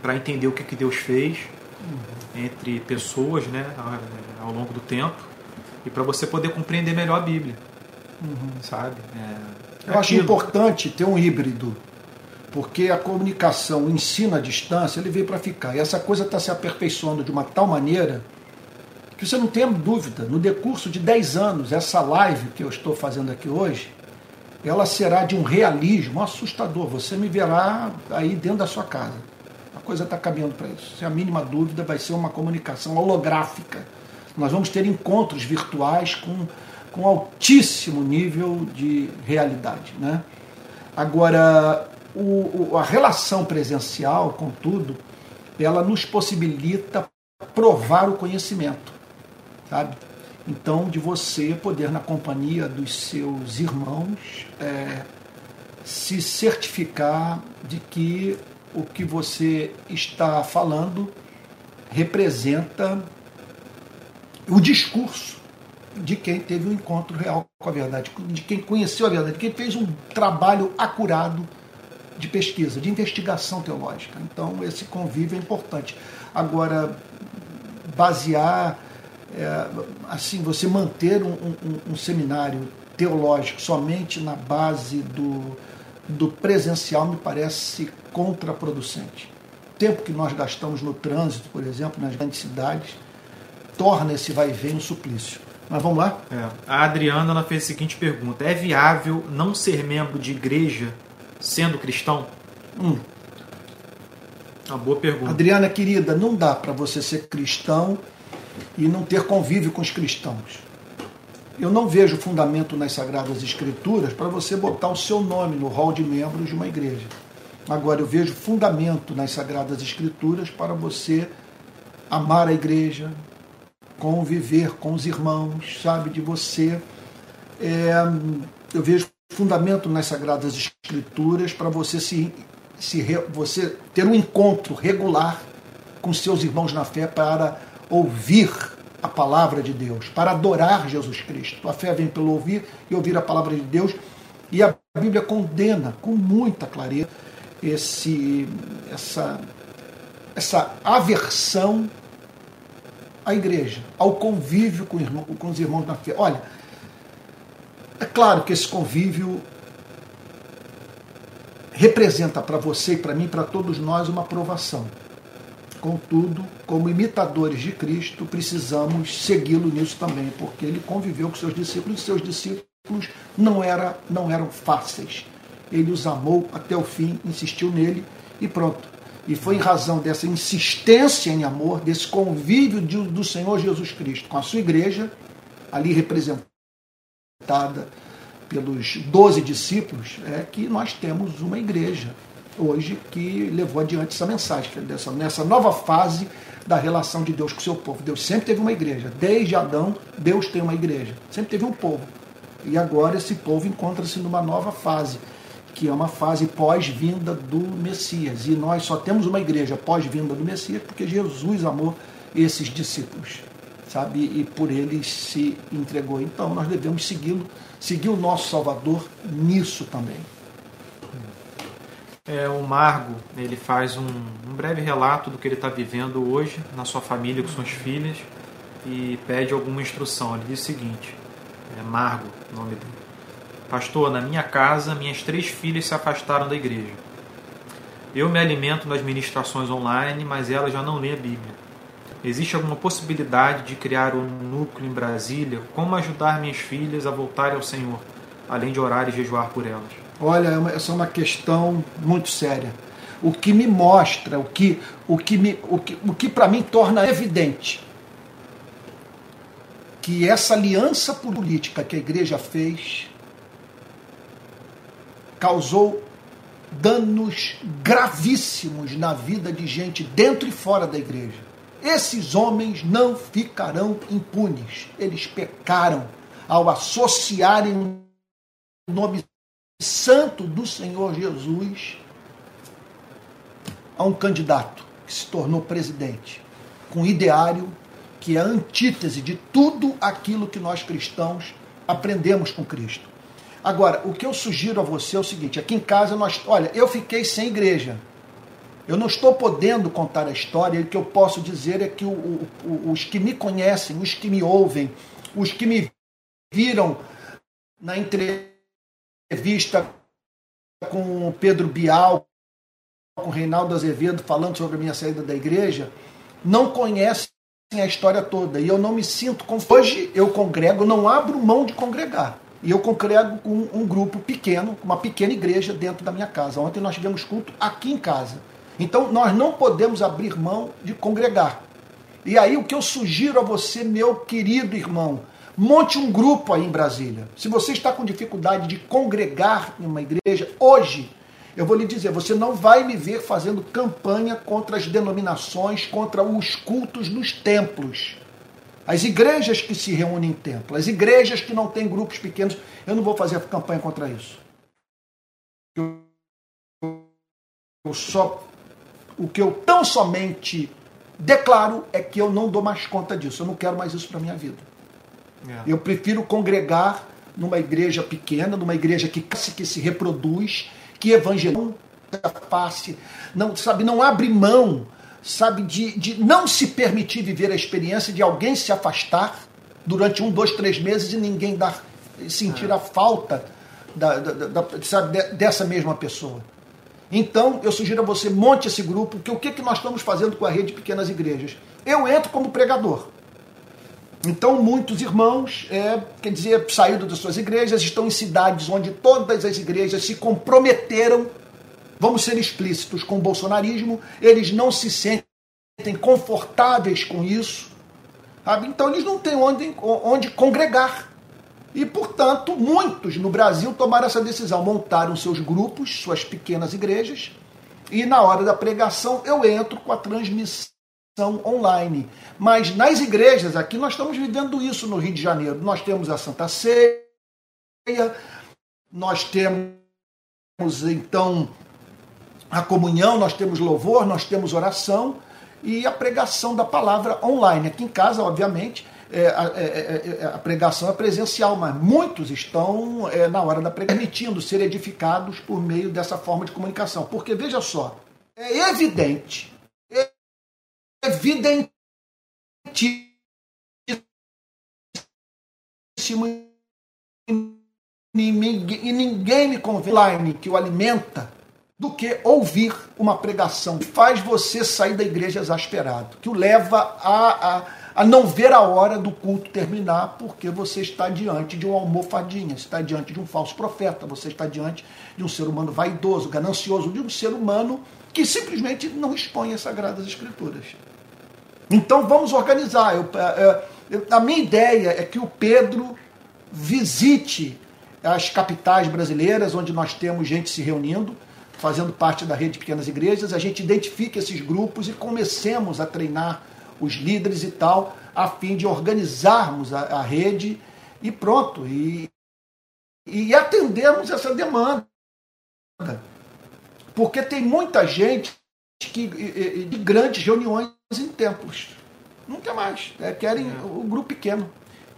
[SPEAKER 2] para entender o que, que Deus fez uhum. entre pessoas né, ao longo do tempo e para você poder compreender melhor a Bíblia. Uhum. Sabe?
[SPEAKER 1] É, Eu acho importante ter um híbrido, porque a comunicação, o ensino à distância, ele veio para ficar. E essa coisa está se aperfeiçoando de uma tal maneira que você não tenha dúvida, no decurso de 10 anos, essa live que eu estou fazendo aqui hoje, ela será de um realismo assustador. Você me verá aí dentro da sua casa. A coisa está caminhando para isso. Sem a mínima dúvida, vai ser uma comunicação holográfica. Nós vamos ter encontros virtuais com, com altíssimo nível de realidade. Né? Agora, o, o, a relação presencial, contudo, ela nos possibilita provar o conhecimento, sabe? Então, de você poder, na companhia dos seus irmãos, é, se certificar de que o que você está falando representa o discurso de quem teve um encontro real com a verdade, de quem conheceu a verdade, de quem fez um trabalho acurado de pesquisa, de investigação teológica. Então, esse convívio é importante. Agora, basear é, assim, você manter um, um, um, seminário teológico somente na base do, do presencial me parece contraproducente. O tempo que nós gastamos no trânsito, por exemplo, nas grandes cidades, torna esse vai e vem um suplício. Mas vamos lá?
[SPEAKER 2] É. A Adriana ela fez a seguinte pergunta: É viável não ser membro de igreja sendo cristão? Hum. Uma boa pergunta.
[SPEAKER 1] Adriana, querida, não dá para você ser cristão e não ter convívio com os cristãos. Eu não vejo fundamento nas Sagradas Escrituras para você botar o seu nome no hall de membros de uma igreja. Agora, eu vejo fundamento nas Sagradas Escrituras para você amar a igreja, conviver com os irmãos, sabe, de você. É, eu vejo fundamento nas Sagradas Escrituras para você se, se você ter um encontro regular com seus irmãos na fé para ouvir a palavra de Deus, para adorar Jesus Cristo. A fé vem pelo ouvir e ouvir a palavra de Deus. E a Bíblia condena com muita clareza esse, essa, essa aversão à igreja, ao convívio com, irmão, com os irmãos na fé. Olha, é claro que esse convívio representa para você e para mim, para todos nós, uma provação. Contudo, como imitadores de Cristo, precisamos segui-lo nisso também, porque ele conviveu com seus discípulos e seus discípulos não, era, não eram fáceis. Ele os amou até o fim, insistiu nele e pronto. E foi em razão dessa insistência em amor, desse convívio do Senhor Jesus Cristo com a sua igreja, ali representada pelos doze discípulos, é que nós temos uma igreja hoje que levou adiante essa mensagem, dessa, nessa nova fase da relação de Deus com o seu povo. Deus sempre teve uma igreja. Desde Adão, Deus tem uma igreja. Sempre teve um povo. E agora esse povo encontra-se numa nova fase, que é uma fase pós-vinda do Messias. E nós só temos uma igreja pós-vinda do Messias porque Jesus amou esses discípulos, sabe? E por eles se entregou. Então nós devemos segui-lo, seguir o nosso Salvador nisso também
[SPEAKER 2] é, o Margo ele faz um, um breve relato do que ele está vivendo hoje na sua família com suas filhas e pede alguma instrução. Ele diz o seguinte: é Margo, nome dele. Pastor, na minha casa, minhas três filhas se afastaram da igreja. Eu me alimento nas ministrações online, mas elas já não lêem a Bíblia. Existe alguma possibilidade de criar um núcleo em Brasília? Como ajudar minhas filhas a voltarem ao Senhor, além de orar e jejuar por elas?
[SPEAKER 1] Olha, é essa é uma questão muito séria. O que me mostra, o que, o que, me, o que, o que para mim torna evidente que essa aliança política que a igreja fez causou danos gravíssimos na vida de gente dentro e fora da igreja. Esses homens não ficarão impunes. Eles pecaram ao associarem o nome santo do Senhor Jesus a um candidato que se tornou presidente, com ideário que é a antítese de tudo aquilo que nós cristãos aprendemos com Cristo. Agora, o que eu sugiro a você é o seguinte: aqui em casa nós, olha, eu fiquei sem igreja. Eu não estou podendo contar a história, o que eu posso dizer é que o, o, os que me conhecem, os que me ouvem, os que me viram na entrevista com o Pedro Bial, com o Reinaldo Azevedo, falando sobre a minha saída da igreja, não conhecem a história toda. E eu não me sinto confuso. Hoje eu congrego, não abro mão de congregar. E eu congrego com um grupo pequeno, uma pequena igreja dentro da minha casa. Ontem nós tivemos culto aqui em casa. Então nós não podemos abrir mão de congregar. E aí o que eu sugiro a você, meu querido irmão, monte um grupo aí em Brasília. Se você está com dificuldade de congregar em uma igreja, hoje, eu vou lhe dizer, você não vai me ver fazendo campanha contra as denominações, contra os cultos nos templos. As igrejas que se reúnem em templo, as igrejas que não têm grupos pequenos, eu não vou fazer campanha contra isso. Eu, só, o que eu tão somente declaro é que eu não dou mais conta disso. Eu não quero mais isso para minha vida. É. Eu prefiro congregar numa igreja pequena, numa igreja que, que se reproduz, que evangeliza face, não sabe, não abre mão sabe, de, de não se permitir viver a experiência de alguém se afastar durante um, dois, três meses e ninguém dar, sentir é. a falta da, da, da, sabe, dessa mesma pessoa. Então, eu sugiro a você, monte esse grupo, que o que, que nós estamos fazendo com a rede de pequenas igrejas? Eu entro como pregador. Então, muitos irmãos, é, quer dizer, saíram das suas igrejas, estão em cidades onde todas as igrejas se comprometeram vamos ser explícitos com o bolsonarismo, eles não se sentem confortáveis com isso, sabe? então eles não têm onde, onde congregar. E, portanto, muitos no Brasil tomaram essa decisão, montaram seus grupos, suas pequenas igrejas, e na hora da pregação eu entro com a transmissão online. Mas nas igrejas, aqui nós estamos vivendo isso no Rio de Janeiro. Nós temos a Santa Ceia, nós temos então a comunhão, nós temos louvor, nós temos oração e a pregação da palavra online. Aqui em casa, obviamente, é, a, é, é, é a, pregação é presencial, mas muitos estão, é, na hora da pregação, permitindo ser edificados por meio dessa forma de comunicação. Porque, veja só, é evidente, é evidente e ninguém me convence que o alimenta do que ouvir uma pregação que faz você sair da igreja exasperado, que o leva a, a, a não ver a hora do culto terminar, porque você está diante de uma almofadinha, você está diante de um falso profeta, você está diante de um ser humano vaidoso, ganancioso, de um ser humano que simplesmente não expõe as Sagradas Escrituras. Então vamos organizar. Eu, é, eu, a minha ideia é que o Pedro visite as capitais brasileiras, onde nós temos gente se reunindo, fazendo parte da rede de pequenas igrejas, a gente identifique esses grupos e comecemos a treinar os líderes e tal, a fim de organizarmos a, a rede e pronto, e, e atendermos essa demanda. Porque tem muita gente que, de grandes reuniões em templos. Quer mais, né? querem é. o grupo pequeno.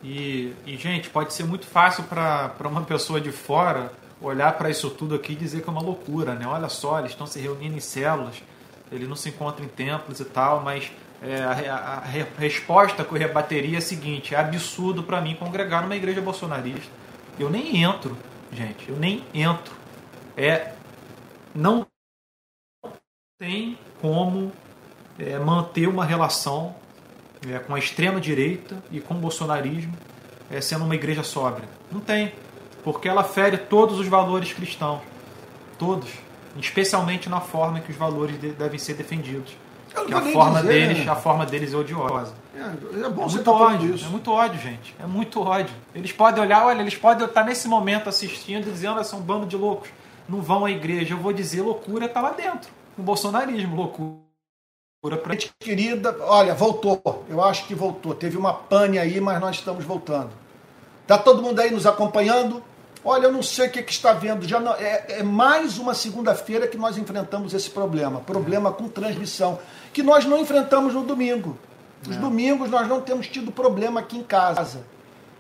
[SPEAKER 2] E, e, gente, pode ser muito fácil para uma pessoa de fora olhar para isso tudo aqui e dizer que é uma loucura, né? Olha só, eles estão se reunindo em células, eles não se encontram em templos e tal, mas é, a, a, resposta que eu rebateria é a seguinte: é absurdo para mim congregar numa igreja bolsonarista. Eu nem entro, gente, eu nem entro. É, não tem como é, manter uma relação é, com a extrema direita e com o bolsonarismo é, sendo uma igreja sóbria. Não tem, porque ela fere todos os valores cristãos, todos, especialmente na forma que os valores de, devem ser defendidos. Que a forma dizer, deles, né? a forma deles é odiosa.
[SPEAKER 1] É, é bom
[SPEAKER 2] é
[SPEAKER 1] você
[SPEAKER 2] muito ódio, isso. É muito ódio, gente. É muito ódio. Eles podem olhar, olha, eles podem estar nesse momento assistindo e dizendo, são um bando de loucos. Não vão à igreja. Eu vou dizer, loucura está lá dentro. O bolsonarismo, loucura.
[SPEAKER 1] Pra... Gente querida, olha, voltou. Eu acho que voltou. Teve uma pane aí, mas nós estamos voltando. Tá todo mundo aí nos acompanhando? Olha, eu não sei o que, que está vendo. Já não, é, é mais uma segunda-feira que nós enfrentamos esse problema. Problema com transmissão. Que nós não enfrentamos no domingo. Os é. domingos nós não temos tido problema aqui em casa,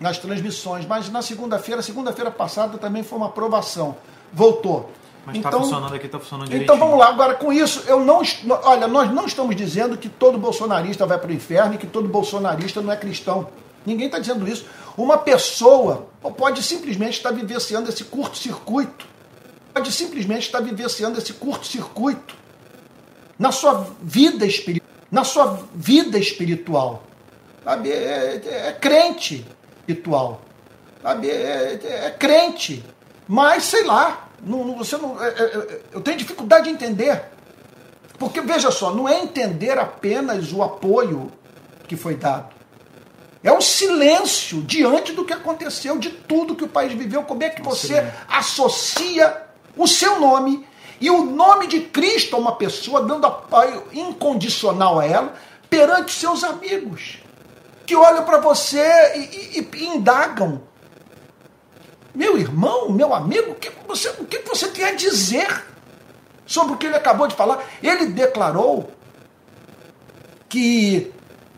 [SPEAKER 1] nas transmissões. Mas na segunda-feira, segunda-feira passada também foi uma aprovação. Voltou.
[SPEAKER 2] Mas está então, funcionando aqui, está funcionando
[SPEAKER 1] direitinho. Então vamos lá. Agora, com isso, eu não. Olha, nós não estamos dizendo que todo bolsonarista vai para o inferno e que todo bolsonarista não é cristão. Ninguém está dizendo isso. Uma pessoa pode simplesmente estar vivenciando esse curto-circuito. Pode simplesmente estar vivenciando esse curto-circuito na sua vida espiritual. Na sua vida espiritual. Sabe? É, é, é crente espiritual. Sabe? É, é, é crente. Mas, sei lá, não, não, você não, é, é, eu tenho dificuldade de entender. Porque, veja só, não é entender apenas o apoio que foi dado. É um silêncio diante do que aconteceu, de tudo que o país viveu. Como é que você associa o seu nome e o nome de Cristo a uma pessoa, dando apoio incondicional a ela, perante seus amigos, que olham para você e, e, e, indagam. Meu irmão, meu amigo, o que, você, o que você tem a dizer sobre o que ele acabou de falar? Ele declarou que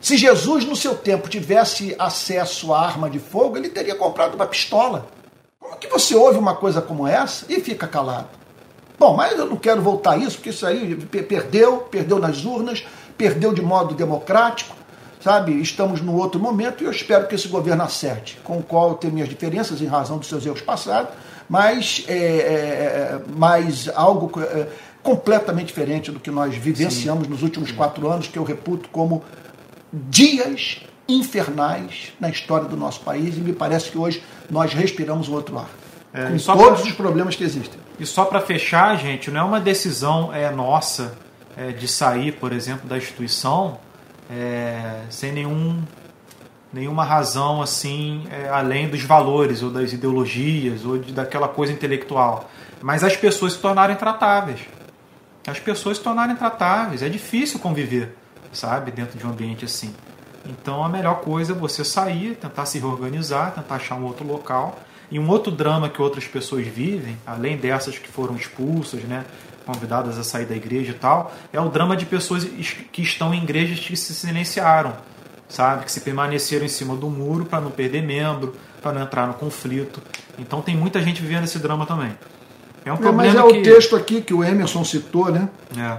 [SPEAKER 1] se Jesus, no seu tempo, tivesse acesso à arma de fogo, ele teria comprado uma pistola. Como que você ouve uma coisa como essa e fica calado? Bom, mas eu não quero voltar a isso, porque isso aí perdeu, perdeu nas urnas, perdeu de modo democrático, sabe? Estamos no outro momento e eu espero que esse governo acerte, com o qual eu tenho minhas diferenças em razão dos seus erros passados, mas, é, é, é mas algo é, completamente diferente do que nós vivenciamos Sim. nos últimos quatro anos, que eu reputo como dias infernais na história do nosso país e me parece que hoje nós respiramos o outro ar. É, com todos pra, os problemas que existem.
[SPEAKER 2] E só para fechar, gente, não é uma decisão é, nossa é, de sair, por exemplo, da instituição é, sem nenhum, nenhuma razão assim é, além dos valores ou das ideologias ou de, daquela coisa intelectual. Mas as pessoas se tornarem tratáveis. As pessoas se tornarem tratáveis. É difícil conviver sabe? Dentro de um ambiente assim. Então a melhor coisa é você sair, tentar se reorganizar, tentar achar um outro local. E um outro drama que outras pessoas vivem, além dessas que foram expulsas, né, convidadas a sair da igreja e tal, é o drama de pessoas que estão em igrejas que se silenciaram, sabe? Que se permaneceram em cima do muro para não perder membro, para não entrar no conflito. Então tem muita gente vivendo esse drama também.
[SPEAKER 1] É um é, problema mas é que... o texto aqui que o Emerson citou, né? É.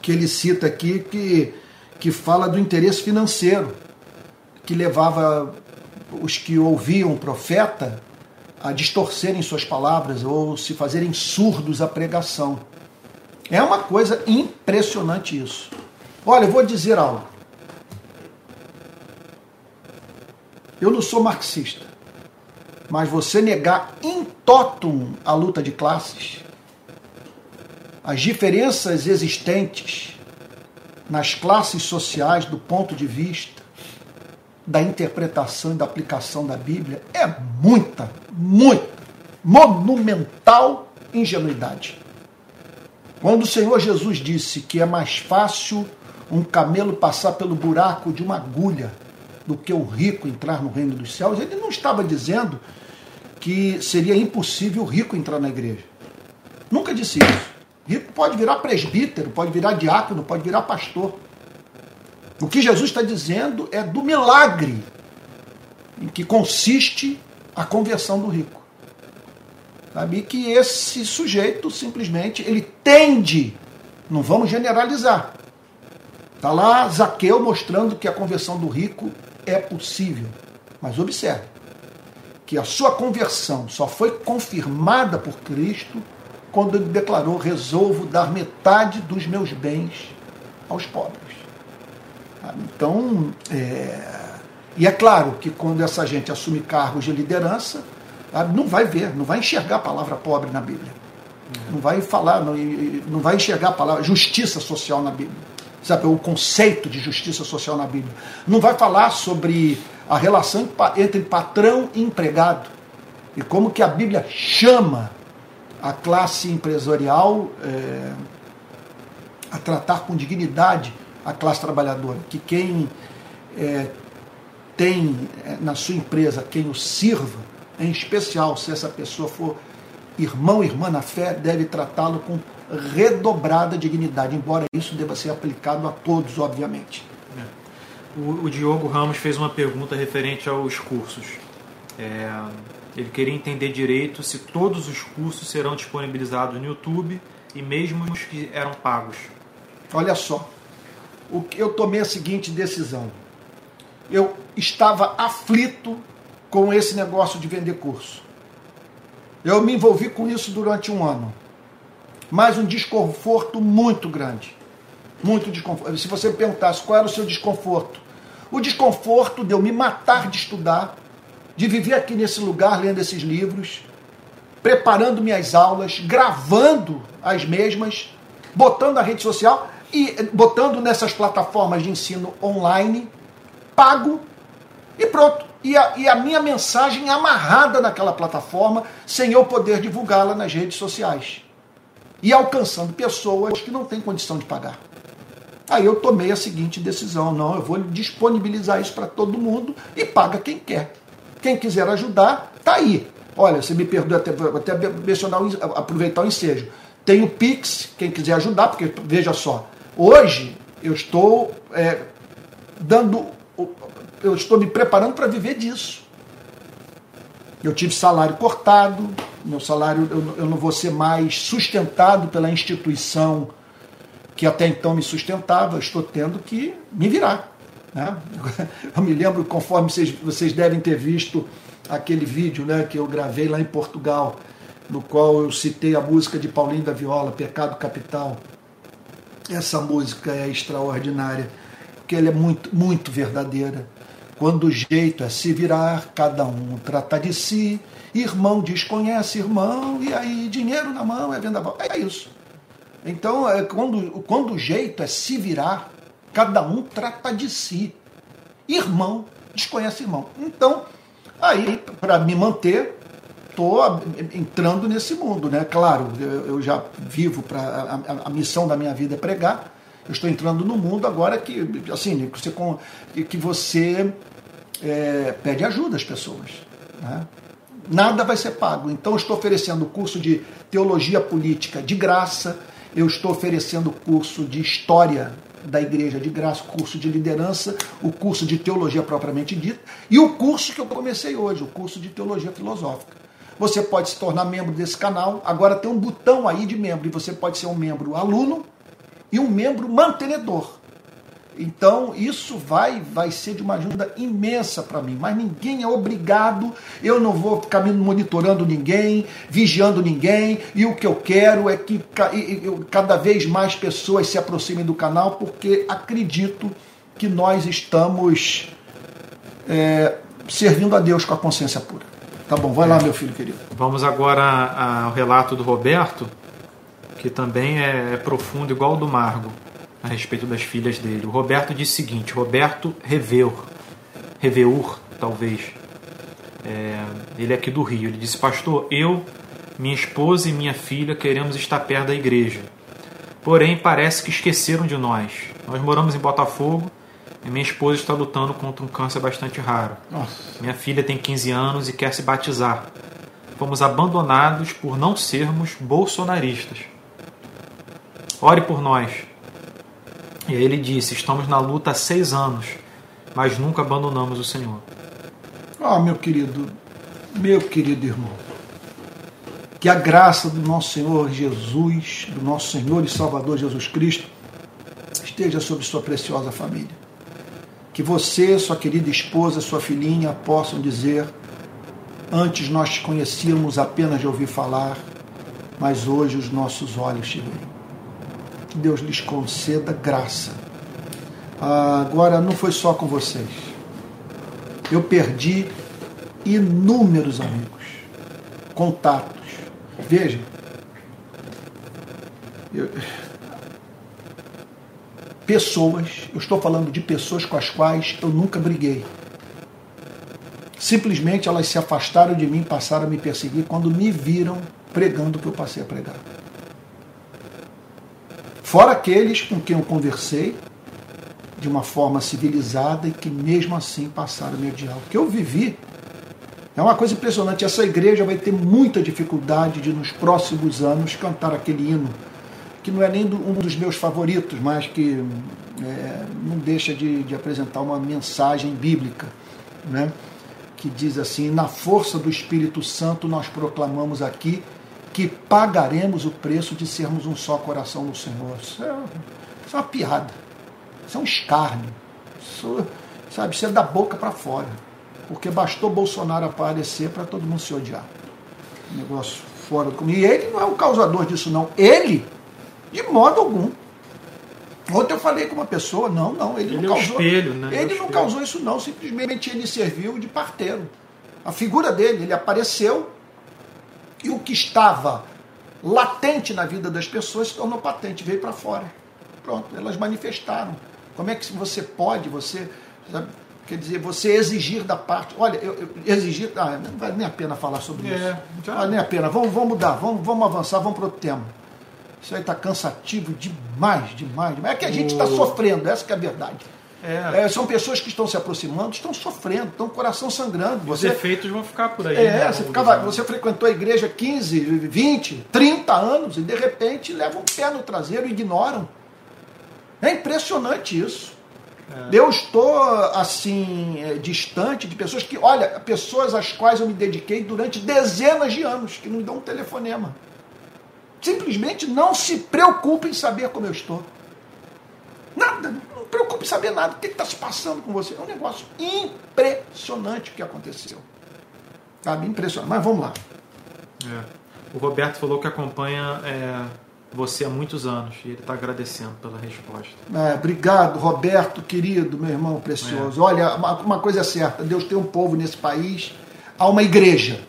[SPEAKER 1] Que ele cita aqui que que fala do interesse financeiro, que levava os que ouviam o profeta a distorcerem suas palavras ou se fazerem surdos à pregação. É uma coisa impressionante isso. Olha, eu vou dizer algo. Eu não sou marxista, mas você negar in totum a luta de classes, as diferenças existentes nas classes sociais do ponto de vista da interpretação e da aplicação da Bíblia é muita, muita, monumental ingenuidade. Quando o Senhor Jesus disse que é mais fácil um camelo passar pelo buraco de uma agulha do que o rico entrar no reino dos céus, ele não estava dizendo que seria impossível o rico entrar na igreja. Nunca disse isso. Rico pode virar presbítero, pode virar diácono, pode virar pastor. O que Jesus está dizendo é do milagre em que consiste a conversão do rico. Sabe que esse sujeito simplesmente ele tende, não vamos generalizar. Está lá Zaqueu mostrando que a conversão do rico é possível. Mas observe que a sua conversão só foi confirmada por Cristo quando ele declarou: resolvo dar metade dos meus bens aos pobres. Então, é... e é claro que quando essa gente assume cargos de liderança, não vai ver, não vai enxergar a palavra pobre na Bíblia. Não vai falar, não, não vai enxergar a palavra justiça social na Bíblia. Sabe, o conceito de justiça social na Bíblia. Não vai falar sobre a relação entre patrão e empregado. E como que a Bíblia chama a classe empresarial é, a tratar com dignidade a classe trabalhadora. Que quem é, tem é, na sua empresa quem o sirva, em especial se essa pessoa for irmão, irmã na fé, deve tratá-lo com redobrada dignidade, embora isso deva ser aplicado a todos, obviamente.
[SPEAKER 2] É. O, o, Diogo Ramos fez uma pergunta referente aos cursos. É, ele queria entender direito se todos os cursos serão disponibilizados no YouTube e mesmo os que eram pagos.
[SPEAKER 1] Olha só, o que eu tomei a seguinte decisão. Eu estava aflito com esse negócio de vender curso. Eu me envolvi com isso durante um ano. Mas um desconforto muito grande. Muito desconforto. Se você perguntasse qual era o seu desconforto, o desconforto de eu me matar de estudar, de viver aqui nesse lugar lendo esses livros, preparando minhas aulas, gravando as mesmas, botando na rede social e botando nessas plataformas de ensino online, pago e pronto. E a, e a minha mensagem amarrada naquela plataforma, sem eu poder divulgá-la nas redes sociais. E alcançando pessoas que não têm condição de pagar. Aí eu tomei a seguinte decisão: não, eu vou disponibilizar isso para todo mundo e paga quem quer. Quem quiser ajudar, tá aí. Olha, você me perdoa até, até mencionar, aproveitar o ensejo. Tem o Pix, quem quiser ajudar, porque veja só, hoje eu estou é, dando, eu estou me preparando para viver disso. Eu tive salário cortado, meu salário, eu, eu não vou ser mais sustentado pela instituição que até então me sustentava, eu estou tendo que me virar. Né? Eu me lembro, conforme vocês, vocês devem ter visto aquele vídeo né, que eu gravei lá em Portugal, no qual eu citei a música de Paulinho da Viola, Pecado Capital. Essa música é extraordinária, porque ela é muito, muito verdadeira. Quando o jeito é se virar, cada um trata de si, irmão desconhece irmão, e aí dinheiro na mão é vendaval. É isso. Então, é, quando, quando o jeito é se virar, Cada um trata de si. Irmão desconhece irmão. Então, aí, para me manter, estou entrando nesse mundo, né? Claro, eu já vivo para a, a, missão da minha vida é pregar. Eu estou entrando no mundo agora que, assim, que você, que você é, pede ajuda às pessoas. Né? Nada vai ser pago. Então, eu estou oferecendo curso de teologia política de graça. Eu estou oferecendo curso de história da Igreja de Graça, curso de liderança, o curso de teologia propriamente dita, e o curso que eu comecei hoje, o curso de teologia filosófica. Você pode se tornar membro desse canal. Agora tem um botão aí de membro, e você pode ser um membro aluno e um membro mantenedor. Então, isso vai vai ser de uma ajuda imensa para mim, mas ninguém é obrigado, eu não vou ficar monitorando ninguém, vigiando ninguém, e o que eu quero é que cada vez mais pessoas se aproximem do canal, porque acredito que nós estamos é, servindo a Deus com a consciência pura. Tá bom, vai é. lá, meu filho querido.
[SPEAKER 2] Vamos agora ao relato do Roberto, que também é profundo, igual o do Margo a respeito das filhas dele. O Roberto disse o seguinte: Roberto Reveur, Reveur, talvez. É, ele é aqui do Rio. Ele disse: Pastor, eu, minha esposa e minha filha queremos estar perto da igreja. Porém, parece que esqueceram de nós. Nós moramos em Botafogo e minha esposa está lutando contra um câncer bastante raro. Nossa. Minha filha tem 15 anos e quer se batizar. Fomos abandonados por não sermos bolsonaristas. Ore por nós. E aí ele disse: Estamos na luta há seis anos, mas nunca abandonamos o Senhor.
[SPEAKER 1] Ah, meu querido, meu querido irmão, que a graça do nosso Senhor Jesus, do nosso Senhor e Salvador Jesus Cristo, esteja sobre sua preciosa família. Que você, sua querida esposa, sua filhinha possam dizer: Antes nós te conhecíamos apenas de ouvir falar, mas hoje os nossos olhos te veem que Deus lhes conceda graça Agora, não foi só com vocês. Eu perdi inúmeros amigos, contatos. Veja, eu, pessoas, eu estou falando de pessoas com as quais eu nunca briguei. Simplesmente elas se afastaram de mim, passaram a me perseguir quando me viram pregando o que eu passei a pregar. Fora aqueles com quem eu conversei de uma forma civilizada e que mesmo assim passaram a me. O que eu vivi é uma coisa impressionante. Essa igreja vai ter muita dificuldade de, nos próximos anos, cantar aquele hino, que não é nem um dos meus favoritos, mas que é, não deixa de, de, apresentar uma mensagem bíblica, né? que diz assim: Na força do Espírito Santo, nós proclamamos aqui que pagaremos o preço de sermos um só coração no Senhor. Isso é, isso é uma piada, isso é um escárnio, isso, sabe, isso é da boca para fora porque bastou Bolsonaro aparecer para todo mundo se odiar. negócio fora do comum. E ele não é o causador disso, não. Ele, de modo algum. Ontem eu falei com uma pessoa, não, não, ele, ele não causou.
[SPEAKER 2] É espelho, né?
[SPEAKER 1] Ele
[SPEAKER 2] é
[SPEAKER 1] não causou isso, não. Simplesmente ele serviu de parteiro. A figura dele, ele apareceu e o que estava latente na vida das pessoas se tornou patente, veio para fora. Pronto, elas manifestaram. Como é que você pode, você sabe, Quer dizer, você exigir da parte. Olha, eu, eu exigir. Ah, não vale nem a pena falar sobre é, isso. Já... Não vale nem a pena. Vamos, vamos mudar, vamos, vamos avançar, vamos para outro tema. Isso aí está cansativo demais, demais, demais. É que a gente está sofrendo, essa é a verdade. É. É, são pessoas que estão se aproximando, estão sofrendo, estão com o coração sangrando.
[SPEAKER 2] Você, Os efeitos vão ficar por aí.
[SPEAKER 1] É, né, você, ficava, você frequentou a igreja 15, 20, 30 anos e de repente levam um pé no traseiro e ignoram. É impressionante isso. É. Eu estou, assim, é, distante de pessoas que, olha, pessoas às quais eu me dediquei durante dezenas de anos, que não me dão um telefonema. Simplesmente não se preocupe em saber como eu estou. Nada, preocupe em saber nada. O que está se passando com você? É um negócio impressionante o que aconteceu. Sabe? Impressionante. Mas vamos lá.
[SPEAKER 2] É. O Roberto falou que acompanha é, você há muitos anos e ele está agradecendo pela resposta.
[SPEAKER 1] É, obrigado, Roberto, querido, meu irmão precioso. É. Olha, uma, coisa é certa: Deus tem um povo nesse país, há uma igreja.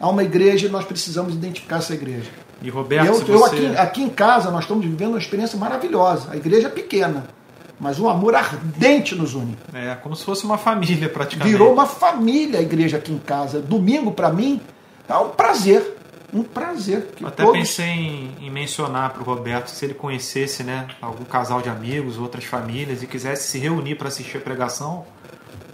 [SPEAKER 1] Há uma igreja e nós precisamos identificar essa igreja.
[SPEAKER 2] E Roberto,
[SPEAKER 1] eu,
[SPEAKER 2] você...
[SPEAKER 1] eu aqui, aqui em casa nós estamos vivendo uma experiência maravilhosa. A igreja é pequena, mas um amor ardente nos une.
[SPEAKER 2] É, como se fosse uma família praticamente.
[SPEAKER 1] Virou uma família a igreja aqui em casa. Domingo, para mim, é um prazer um prazer.
[SPEAKER 2] Até todos... pensei em, em mencionar para o Roberto se ele conhecesse né, algum casal de amigos, outras famílias e quisesse se reunir para assistir a pregação,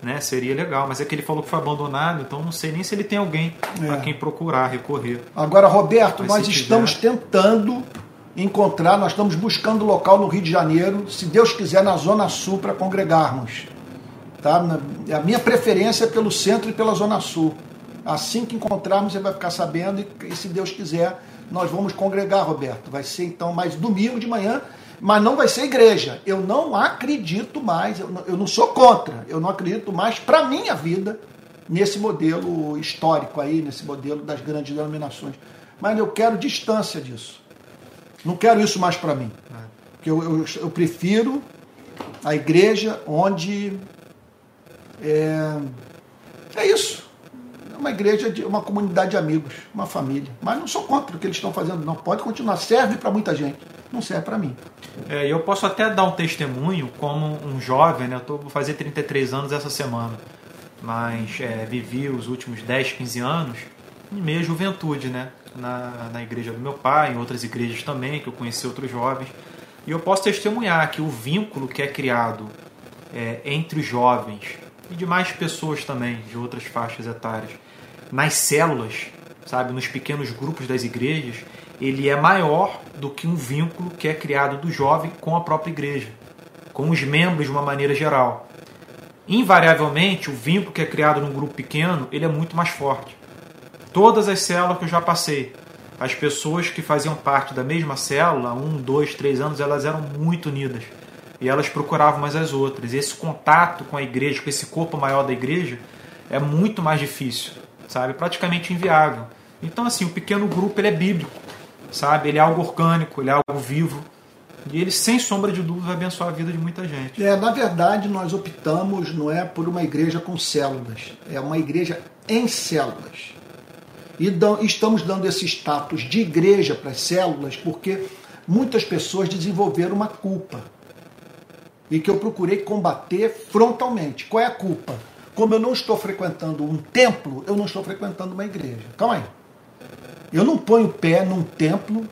[SPEAKER 2] né, seria legal. Mas é que ele falou que foi abandonado, então não sei nem se ele tem alguém é. a quem procurar, recorrer.
[SPEAKER 1] Agora, Roberto, Mas nós estamos tiver... tentando encontrar, nós estamos buscando local no Rio de Janeiro, se Deus quiser, na Zona Sul, para congregarmos. Tá? A minha preferência é pelo centro e pela Zona Sul. Assim que encontrarmos, você vai ficar sabendo, e, se Deus quiser, nós vamos congregar, Roberto. Vai ser então mais domingo de manhã, mas não vai ser igreja. Eu não acredito mais, eu não, eu não sou contra, eu não acredito mais para minha vida nesse modelo histórico aí, nesse modelo das grandes denominações. Mas eu quero distância disso. Não quero isso mais para mim. Porque eu, eu, eu, prefiro a igreja onde é, é isso uma igreja de uma comunidade de amigos, uma família. Mas não sou contra o que eles estão fazendo, não. Pode continuar, serve para muita gente, não serve para mim.
[SPEAKER 2] É, eu posso até dar um testemunho como um jovem, né? Eu tô, vou fazer 33 anos essa semana, mas é, vivi os últimos 10, 15 anos em meia juventude, né? Na, na igreja do meu pai, em outras igrejas também, que eu conheci outros jovens. E eu posso testemunhar que o vínculo que é criado é, entre os jovens e demais pessoas também de outras faixas etárias nas células, sabe, nos pequenos grupos das igrejas, ele é maior do que um vínculo que é criado do jovem com a própria igreja, com os membros de uma maneira geral. Invariavelmente, o vínculo que é criado num grupo pequeno, ele é muito mais forte. Todas as células que eu já passei, as pessoas que faziam parte da mesma célula, um, dois, três anos, elas eram muito unidas. E elas procuravam umas as outras. E esse contato com a igreja, com esse corpo maior da igreja, é muito mais difícil sabe? Praticamente inviável. Então, assim, o pequeno grupo ele é bíblico, sabe? Ele é algo orgânico, ele é algo vivo, E ele, sem sombra de dúvida, vai abençoar a vida de muita gente.
[SPEAKER 1] É, na verdade, nós optamos não é por uma igreja com células, é uma igreja em células. E estamos dando esse status de igreja para as células porque muitas pessoas desenvolveram uma culpa. E que eu procurei combater frontalmente. Qual é a culpa? Como eu não estou frequentando um templo, eu não estou frequentando uma igreja. Calma aí. Eu não ponho pé num templo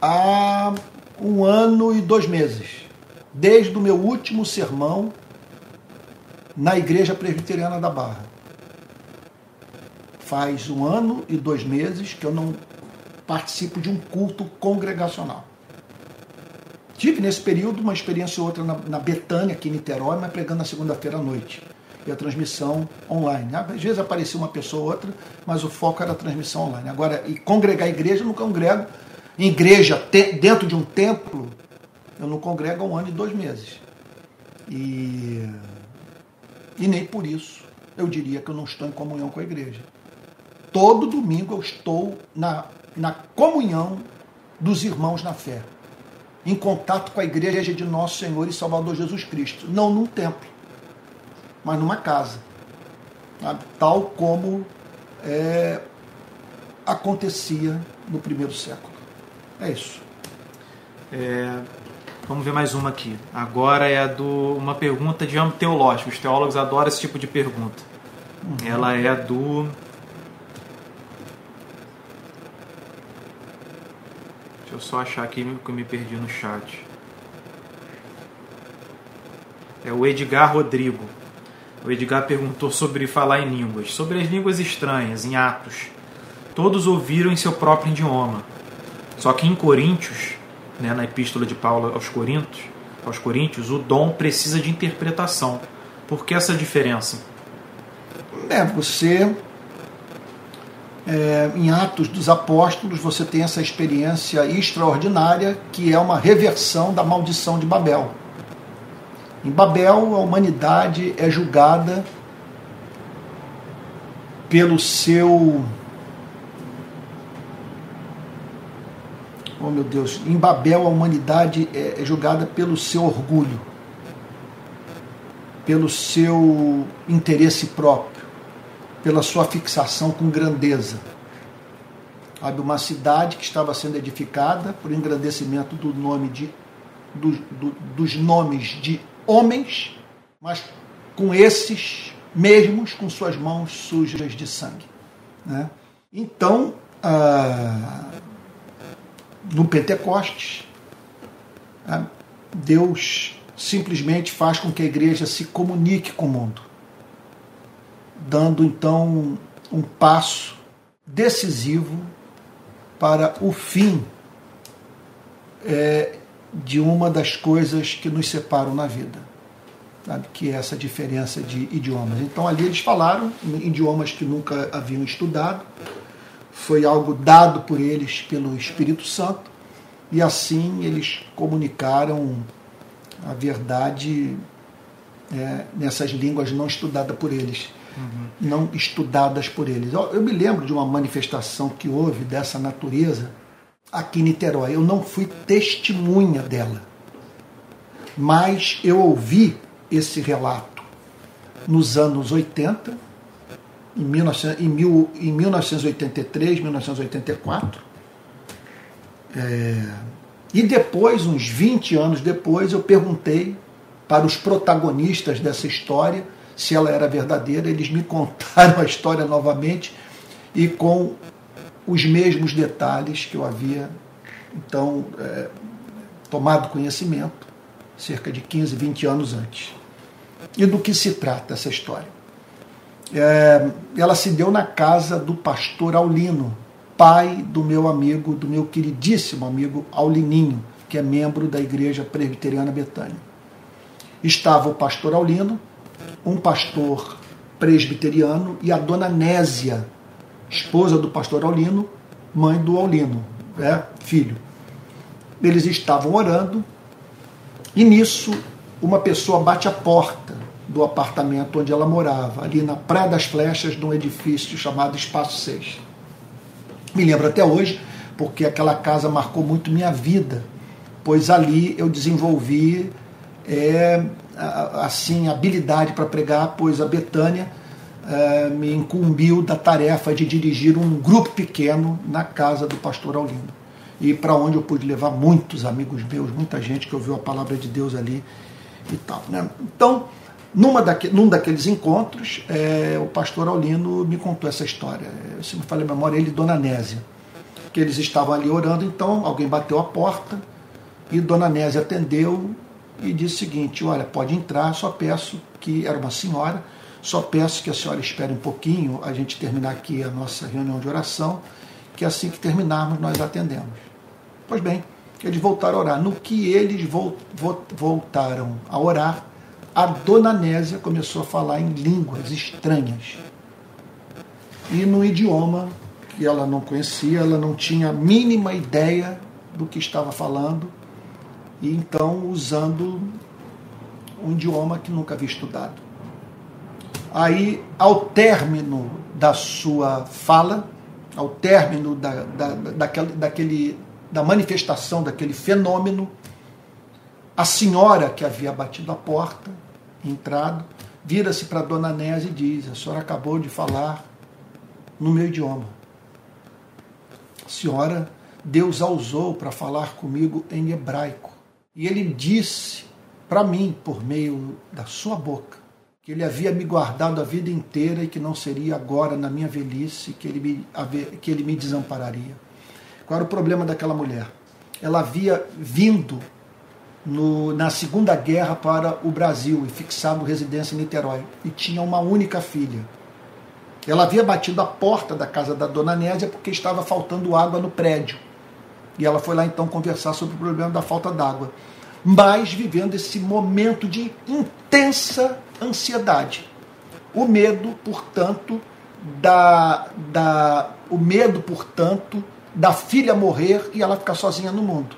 [SPEAKER 1] há um ano e dois meses. Desde o meu último sermão na Igreja Presbiteriana da Barra. Faz um ano e dois meses que eu não participo de um culto congregacional. Tive nesse período uma experiência ou outra na, na Betânia, aqui em Niterói, mas pregando na segunda-feira à noite. E a transmissão online. Às vezes aparecia uma pessoa ou outra, mas o foco era a transmissão online. Agora, e congregar a igreja, eu não congrego igreja, te, dentro de um templo, eu não congrego há um ano e dois meses. E, e nem por isso eu diria que eu não estou em comunhão com a igreja. Todo domingo eu estou na, na comunhão dos irmãos na fé, em contato com a igreja de nosso Senhor e Salvador Jesus Cristo. Não num templo, mas numa casa. Sabe? Tal como é, acontecia no primeiro século. É isso.
[SPEAKER 2] É, vamos ver mais uma aqui. Agora é do uma pergunta de âmbito teológico. Os teólogos adoram esse tipo de pergunta. Uhum. Ela é do Deixa eu só achar aqui que eu me perdi no chat. É o Edgar Rodrigo. O Edgar perguntou sobre falar em línguas, sobre as línguas estranhas, em Atos. Todos ouviram em seu próprio idioma. Só que em Coríntios, né, na epístola de Paulo aos Coríntios, aos Coríntios, o dom precisa de interpretação. Por que essa diferença?
[SPEAKER 1] É, você é, em Atos dos Apóstolos, você tem essa experiência extraordinária que é uma reversão da maldição de Babel. Em Babel, a humanidade é julgada pelo seu oh meu Deus, em Babel a humanidade é, é julgada pelo seu orgulho, pelo seu interesse próprio, pela sua fixação com grandeza. Sabe, uma cidade que estava sendo edificada por engrandecimento do nome de, do, do, dos nomes de homens, mas com esses mesmos com suas mãos sujas de sangue. Né? Então, ah, no Pentecostes, né, Deus simplesmente faz com que a igreja se comunique com o mundo, dando então um passo decisivo para o fim é, de uma das coisas que nos separam na vida, sabe? que é essa diferença de idiomas. Então ali eles falaram em idiomas que nunca haviam estudado, foi algo dado por eles pelo Espírito Santo, e assim eles comunicaram a verdade é, nessas línguas não estudadas por eles, uhum. não estudadas por eles. Eu, me lembro de uma manifestação que houve dessa natureza aqui em Niterói. Eu não fui testemunha dela, mas eu ouvi esse relato nos anos 80 em, 19, em, mil, em 1983, 1984. É, e depois, uns 20 anos depois, eu perguntei para os protagonistas dessa história se ela era verdadeira. Eles me contaram a história novamente e com os mesmos detalhes que eu havia então é, tomado conhecimento cerca de 15, 20 anos antes. E do que se trata essa história? é, ela se deu na casa do pastor Aulino, pai do meu amigo, do meu queridíssimo amigo Aulininho, que é membro da Igreja Presbiteriana Betânia. Estava o pastor Aulino, um pastor presbiteriano, e a dona Nésia, esposa do pastor Aulino, mãe do Aulino, é, filho. Eles estavam orando, e nisso uma pessoa bate a porta do apartamento onde ela morava, ali na Praia das Flechas, num edifício chamado Espaço 6. Me lembro até hoje, porque aquela casa marcou muito minha vida, pois ali eu desenvolvi é, assim habilidade para pregar, pois a Betânia é, me incumbiu da tarefa de dirigir um grupo pequeno na casa do pastor Aulino. E para onde eu pude levar muitos amigos meus, muita gente que ouviu a palavra de Deus ali e tal. Né? Então, numa daque, num daqueles encontros, é, o pastor Aulino me contou essa história. Se me falei a memória, ele e Dona Nésia. Que eles estavam ali orando, então alguém bateu a porta e Dona Nésia atendeu e disse o seguinte: Olha, pode entrar, só peço que. Era uma senhora, só peço que a senhora espere um pouquinho, a gente terminar aqui a nossa reunião de oração, que assim que terminarmos nós atendemos. Pois bem, eles voltaram a orar. No que eles voltaram a orar, a dona Nésia começou a falar em línguas estranhas. E no idioma que ela não conhecia, ela não tinha a mínima ideia do que estava falando, e então usando um idioma que nunca havia estudado. Aí, ao término da sua fala, ao término da, da, daquele, daquele, da manifestação daquele fenômeno, a senhora que havia batido a porta, entrado, vira-se para dona Nésia e diz: A senhora acabou de falar no meu idioma. A senhora, Deus a usou para falar comigo em hebraico. E ele disse para mim, por meio da sua boca, que ele havia me guardado a vida inteira e que não seria agora, na minha velhice, que ele me, que ele me desampararia. Qual era o problema daquela mulher? Ela havia vindo no, na Segunda Guerra para o Brasil e fixado residência em Niterói. E tinha uma única filha. Ela havia batido a porta da casa da dona Nésia porque estava faltando água no prédio. E ela foi lá então conversar sobre o problema da falta d'água. Mas vivendo esse momento de intensa ansiedade. O medo, portanto, da, da, o medo, portanto, da filha morrer e ela ficar sozinha no mundo.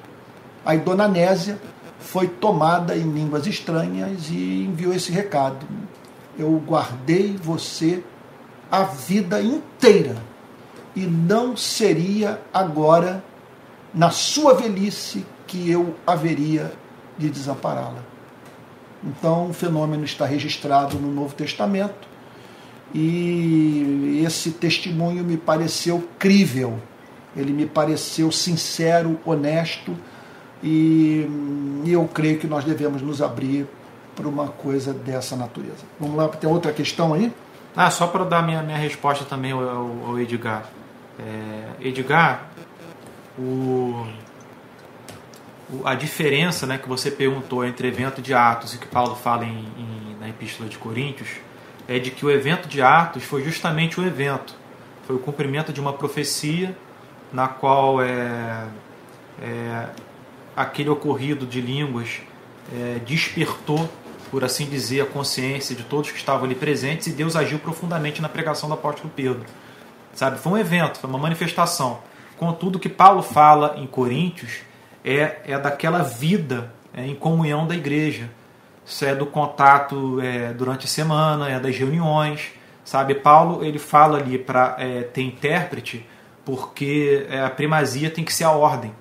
[SPEAKER 1] Aí Dona Nésia foi tomada em línguas estranhas e enviou esse recado. Eu guardei você a vida inteira e não seria agora, na sua velhice, que eu haveria de desampará-la. Então, o fenômeno está registrado no Novo Testamento e esse testemunho me pareceu crível, ele me pareceu sincero, honesto e, e eu creio que nós devemos nos abrir para uma coisa dessa natureza. Vamos lá, tem outra questão aí?
[SPEAKER 2] Ah, só para dar minha, minha resposta também ao, ao Edgar. É, Edgar, o, o, a diferença né, que você perguntou entre evento de Atos e que Paulo fala em, em, na Epístola de Coríntios é de que o evento de Atos foi justamente o evento. Foi o cumprimento de uma profecia na qual é, é aquele ocorrido de línguas é, despertou, por assim dizer, a consciência de todos que estavam ali presentes e Deus agiu profundamente na pregação do apóstolo Pedro. Sabe, foi um evento, foi uma manifestação. Contudo, o que Paulo fala em Coríntios é, é daquela vida é, em comunhão da igreja. Isso é do contato é, durante a semana, é das reuniões. Sabe, Paulo ele fala ali para é, ter intérprete porque é, a primazia tem que ser a ordem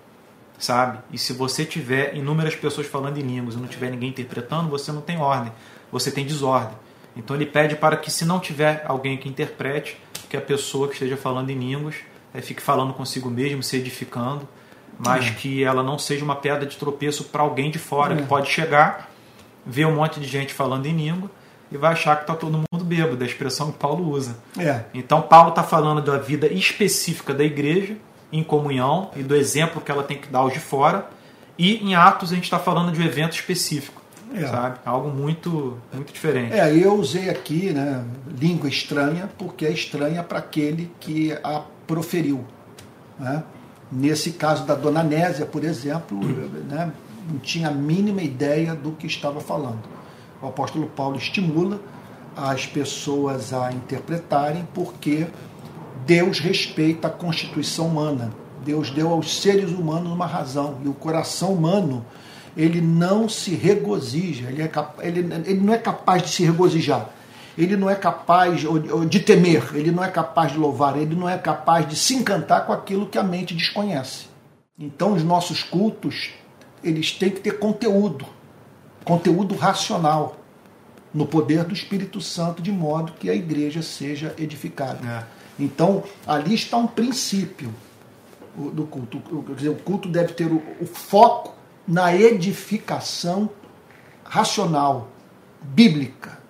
[SPEAKER 2] sabe? E se você tiver inúmeras pessoas falando em línguas e não tiver ninguém interpretando, você não tem ordem, você tem desordem. Então ele pede para que, se não tiver alguém que interprete, que a pessoa que esteja falando em línguas fique falando consigo mesmo, se edificando, mas é. que ela não seja uma pedra de tropeço para alguém de fora é. que pode chegar, ver um monte de gente falando em língua e vai achar que está todo mundo bêbado, da expressão que Paulo usa.
[SPEAKER 1] É.
[SPEAKER 2] Então Paulo está falando da vida específica da igreja em comunhão e do exemplo que ela tem que dar aos de fora. E em Atos a gente está falando de um evento específico, é. sabe? Algo muito, muito diferente.
[SPEAKER 1] É, eu usei aqui né, língua estranha porque é estranha para aquele que a proferiu. Né? Nesse caso da Dona Nésia, por exemplo, né, não tinha a mínima ideia do que estava falando. O apóstolo Paulo estimula as pessoas a interpretarem porque Deus respeita a constituição humana. Deus deu aos seres humanos uma razão e o coração humano ele não se regozija, ele, é ele, ele não é capaz de se regozijar, ele não é capaz de temer, ele não é capaz de louvar, ele não é capaz de se encantar com aquilo que a mente desconhece. Então, os nossos cultos eles têm que ter conteúdo, conteúdo racional, no poder do Espírito Santo, de modo que a igreja seja edificada. É. Então, ali está um princípio do culto. Quer dizer, o culto deve ter o, o foco na edificação racional, bíblica,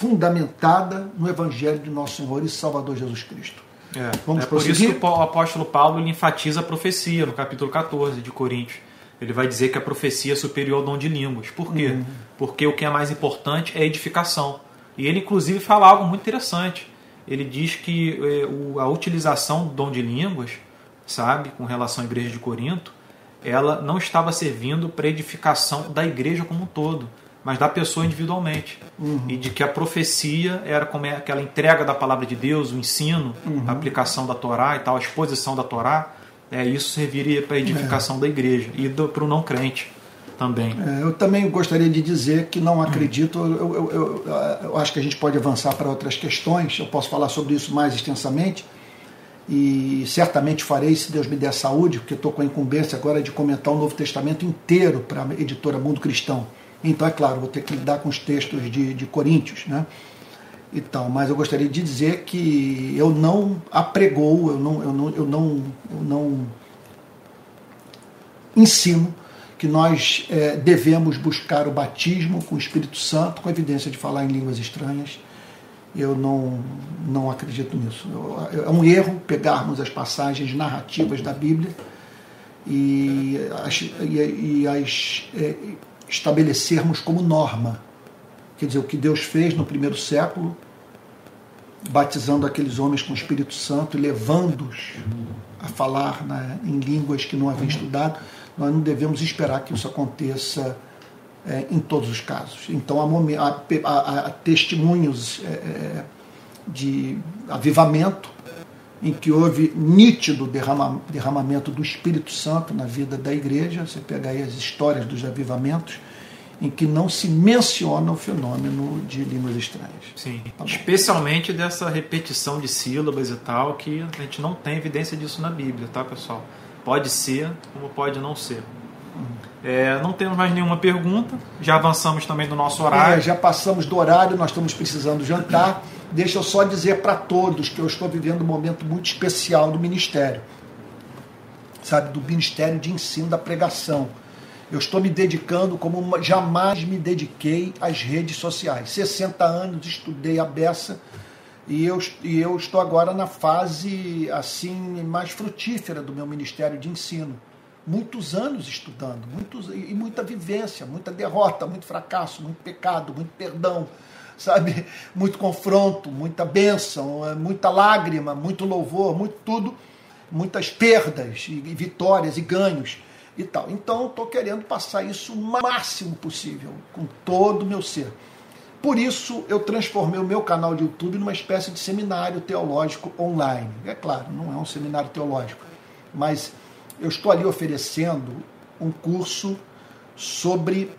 [SPEAKER 1] fundamentada no Evangelho de nosso Senhor e Salvador Jesus Cristo.
[SPEAKER 2] É, Vamos é por isso que o apóstolo Paulo enfatiza a profecia no capítulo 14 de Coríntios. Ele vai dizer que a profecia é superior ao dom de línguas. Por quê? Uhum. Porque o que é mais importante é a edificação. E ele, inclusive, fala algo muito interessante. Ele diz que é, a utilização do dom de línguas, sabe, com relação à igreja de Corinto, ela não estava servindo para edificação da igreja como um todo, mas da pessoa individualmente. Uhum. E de que a profecia era como é aquela entrega da palavra de Deus, o ensino, uhum. a aplicação da Torá e tal, a exposição da Torá, é, isso serviria para a edificação é. da igreja e para o não crente também.
[SPEAKER 1] É, eu também gostaria de dizer que não acredito, eu, eu, eu, eu, acho que a gente pode avançar para outras questões, eu posso falar sobre isso mais extensamente, e certamente farei se Deus me der saúde, porque estou com a incumbência agora de comentar o Novo Testamento inteiro para a editora Mundo Cristão. Então, é claro, vou ter que lidar com os textos de, de Coríntios, né? E tal, mas eu gostaria de dizer que eu não apregou, eu não, eu não, eu não, eu não ensino que nós é, devemos buscar o batismo com o Espírito Santo, com evidência de falar em línguas estranhas. Eu não, não acredito nisso. Eu, é um erro pegarmos as passagens narrativas da Bíblia e as, e, e as é, estabelecermos como norma. Quer dizer, o que Deus fez no primeiro século, batizando aqueles homens com o Espírito Santo e levando-os a falar né, em línguas que não haviam estudado, nós não devemos esperar que isso aconteça é, em todos os casos. Então, há, há, há testemunhos é, é, de avivamento em que houve nítido derrama, derramamento do Espírito Santo na vida da igreja. Você pega aí as histórias dos avivamentos, em que não se menciona o fenômeno de línguas estranhas.
[SPEAKER 2] Sim, tá especialmente dessa repetição de sílabas e tal, que a gente não tem evidência disso na Bíblia, tá, pessoal? Pode ser, como pode não ser. É, não temos mais nenhuma pergunta. Já avançamos também do nosso horário. É,
[SPEAKER 1] já passamos do horário, nós estamos precisando jantar. Deixa eu só dizer para todos que eu estou vivendo um momento muito especial do ministério. Sabe, do ministério de ensino da pregação. Eu estou me dedicando como jamais me dediquei às redes sociais. 60 anos estudei a beça e eu, e eu estou agora na fase assim mais frutífera do meu ministério de ensino muitos anos estudando, muitos, e muita vivência, muita derrota, muito fracasso, muito pecado, muito perdão, sabe? Muito confronto, muita bênção, muita lágrima, muito louvor, muito tudo, muitas perdas e vitórias e ganhos e tal. Então, estou querendo passar isso o máximo possível, com todo o meu ser. Por isso, eu transformei o meu canal de YouTube numa espécie de seminário teológico online. É claro, não é um seminário teológico, mas eu estou ali oferecendo um curso sobre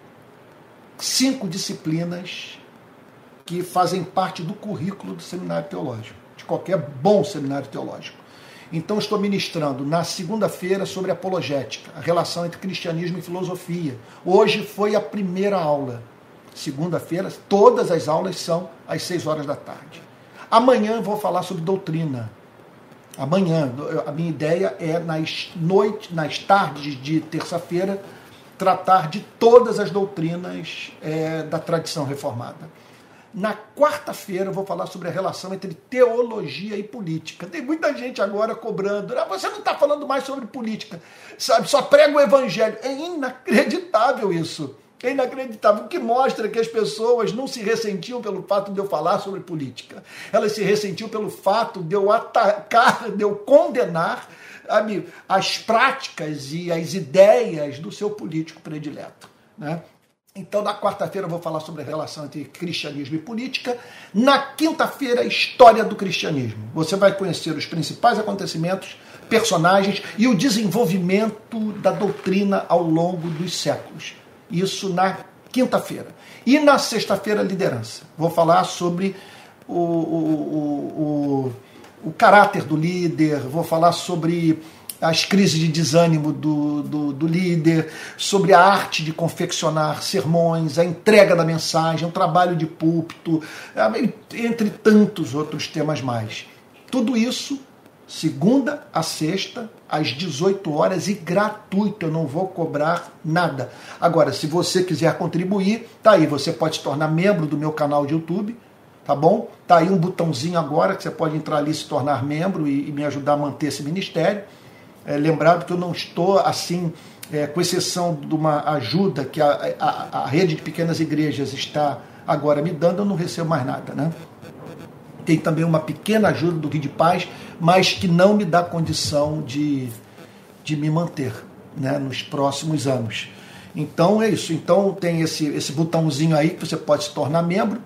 [SPEAKER 1] cinco disciplinas que fazem parte do currículo do seminário teológico, de qualquer bom seminário teológico. Então, estou ministrando na segunda-feira sobre apologética, a relação entre cristianismo e filosofia. Hoje foi a primeira aula. Segunda-feira, todas as aulas são às seis horas da tarde. Amanhã vou falar sobre doutrina amanhã. A minha ideia é nas noites, nas tardes de terça-feira, tratar de todas as doutrinas é, da tradição reformada. Na quarta-feira eu vou falar sobre a relação entre teologia e política. Tem muita gente agora cobrando. Ah, você não está falando mais sobre política, sabe? Só prega o evangelho. É inacreditável isso. É inacreditável, o que mostra que as pessoas não se ressentiam pelo fato de eu falar sobre política. Elas se ressentiam pelo fato de eu atacar, de eu condenar as práticas e as ideias do seu político predileto. Né? Então, na quarta-feira, eu vou falar sobre a relação entre cristianismo e política. Na quinta-feira, história do cristianismo. Você vai conhecer os principais acontecimentos, personagens e o desenvolvimento da doutrina ao longo dos séculos. Isso na quinta-feira. E na sexta-feira, liderança. Vou falar sobre o, o, o, o, caráter do líder, vou falar sobre as crises de desânimo do, do, do, líder, sobre a arte de confeccionar sermões, a entrega da mensagem, o trabalho de púlpito, entre tantos outros temas mais. Tudo isso, segunda a sexta, às 18 horas e gratuito, eu não vou cobrar nada. Agora, se você quiser contribuir, tá aí, você pode se tornar membro do meu canal de YouTube, tá bom? Tá aí um botãozinho agora que você pode entrar ali e se tornar membro e, e me ajudar a manter esse ministério. É, lembrado que eu não estou assim, é, com exceção de uma ajuda que a, a, a, rede de pequenas igrejas está agora me dando, eu não recebo mais nada, né? Tem também uma pequena ajuda do Rio de Paz, mas que não me dá condição de, de me manter né, nos próximos anos. Então é isso. Então tem esse, esse botãozinho aí que você pode se tornar membro.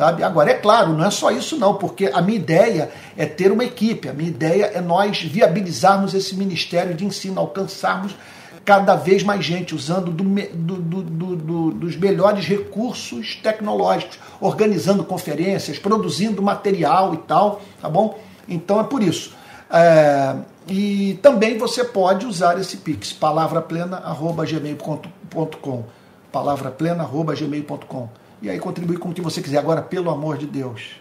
[SPEAKER 1] Sabe? Agora, é claro, não é só isso não, porque a minha ideia é ter uma equipe, a minha ideia é nós viabilizarmos esse ministério de ensino, alcançarmos cada vez mais gente, usando do, do, do, dos melhores recursos tecnológicos, organizando conferências, produzindo material e tal, tá bom? Então é por isso. É, e também você pode usar esse Pix, palavraplena.gmail.com palavraplena.gmail.com e aí contribuir com o que você quiser. Agora, pelo amor de Deus,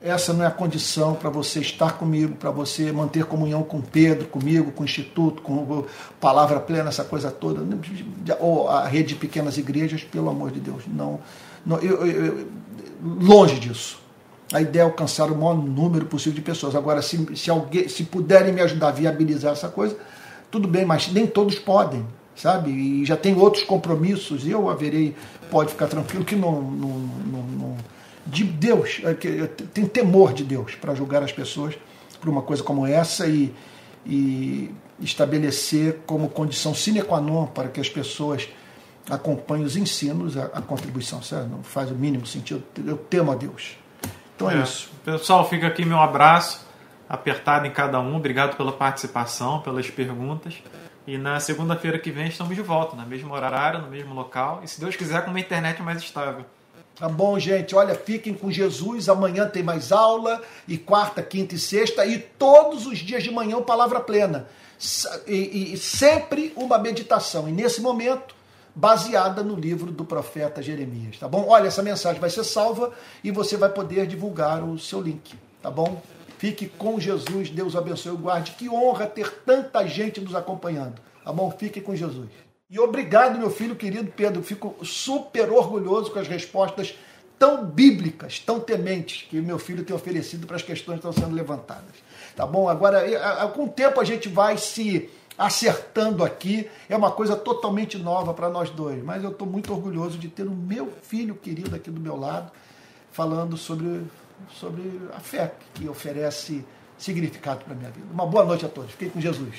[SPEAKER 1] essa não é a condição para você estar comigo, para você manter comunhão com Pedro, comigo, com o Instituto, com Palavra Plena, essa coisa toda, ou a rede de pequenas igrejas, pelo amor de Deus, não, não eu, eu, longe disso. A ideia é alcançar o maior número possível de pessoas. Agora, se, se, alguém, se puderem me ajudar a viabilizar essa coisa, tudo bem, mas nem todos podem sabe? E já tem outros compromissos, e eu haverei, pode ficar tranquilo que não, não, não, não de Deus, é tem temor de Deus para julgar as pessoas por uma coisa como essa e, e estabelecer como condição sine qua non para que as pessoas acompanhem os ensinos, a, a contribuição, certo? Não faz o mínimo sentido. Eu temo a Deus. Então é, é isso.
[SPEAKER 2] Pessoal, fica aqui meu abraço apertado em cada um. Obrigado pela participação, pelas perguntas. E na segunda-feira que vem estamos de volta, no mesmo horário, no mesmo local. E se Deus quiser, com uma internet mais estável.
[SPEAKER 1] Tá bom, gente? Olha, fiquem com Jesus. Amanhã tem mais aula. E quarta, quinta e sexta. E todos os dias de manhã, palavra plena. E, e sempre uma meditação. E nesse momento, baseada no livro do profeta Jeremias. Tá bom? Olha, essa mensagem vai ser salva e você vai poder divulgar o seu link. Tá bom? Fique com Jesus, Deus abençoe e guarde. Que honra ter tanta gente nos acompanhando. Tá bom? Fique com Jesus. E obrigado, meu filho querido Pedro. Fico super orgulhoso com as respostas tão bíblicas, tão tementes que meu filho tem oferecido para as questões que estão sendo levantadas. Tá bom? Agora, com o tempo a gente vai se acertando aqui. É uma coisa totalmente nova para nós dois. Mas eu estou muito orgulhoso de ter o meu filho querido aqui do meu lado falando sobre sobre a fé que oferece significado para a minha vida. Uma boa noite a todos. Fiquem com Jesus.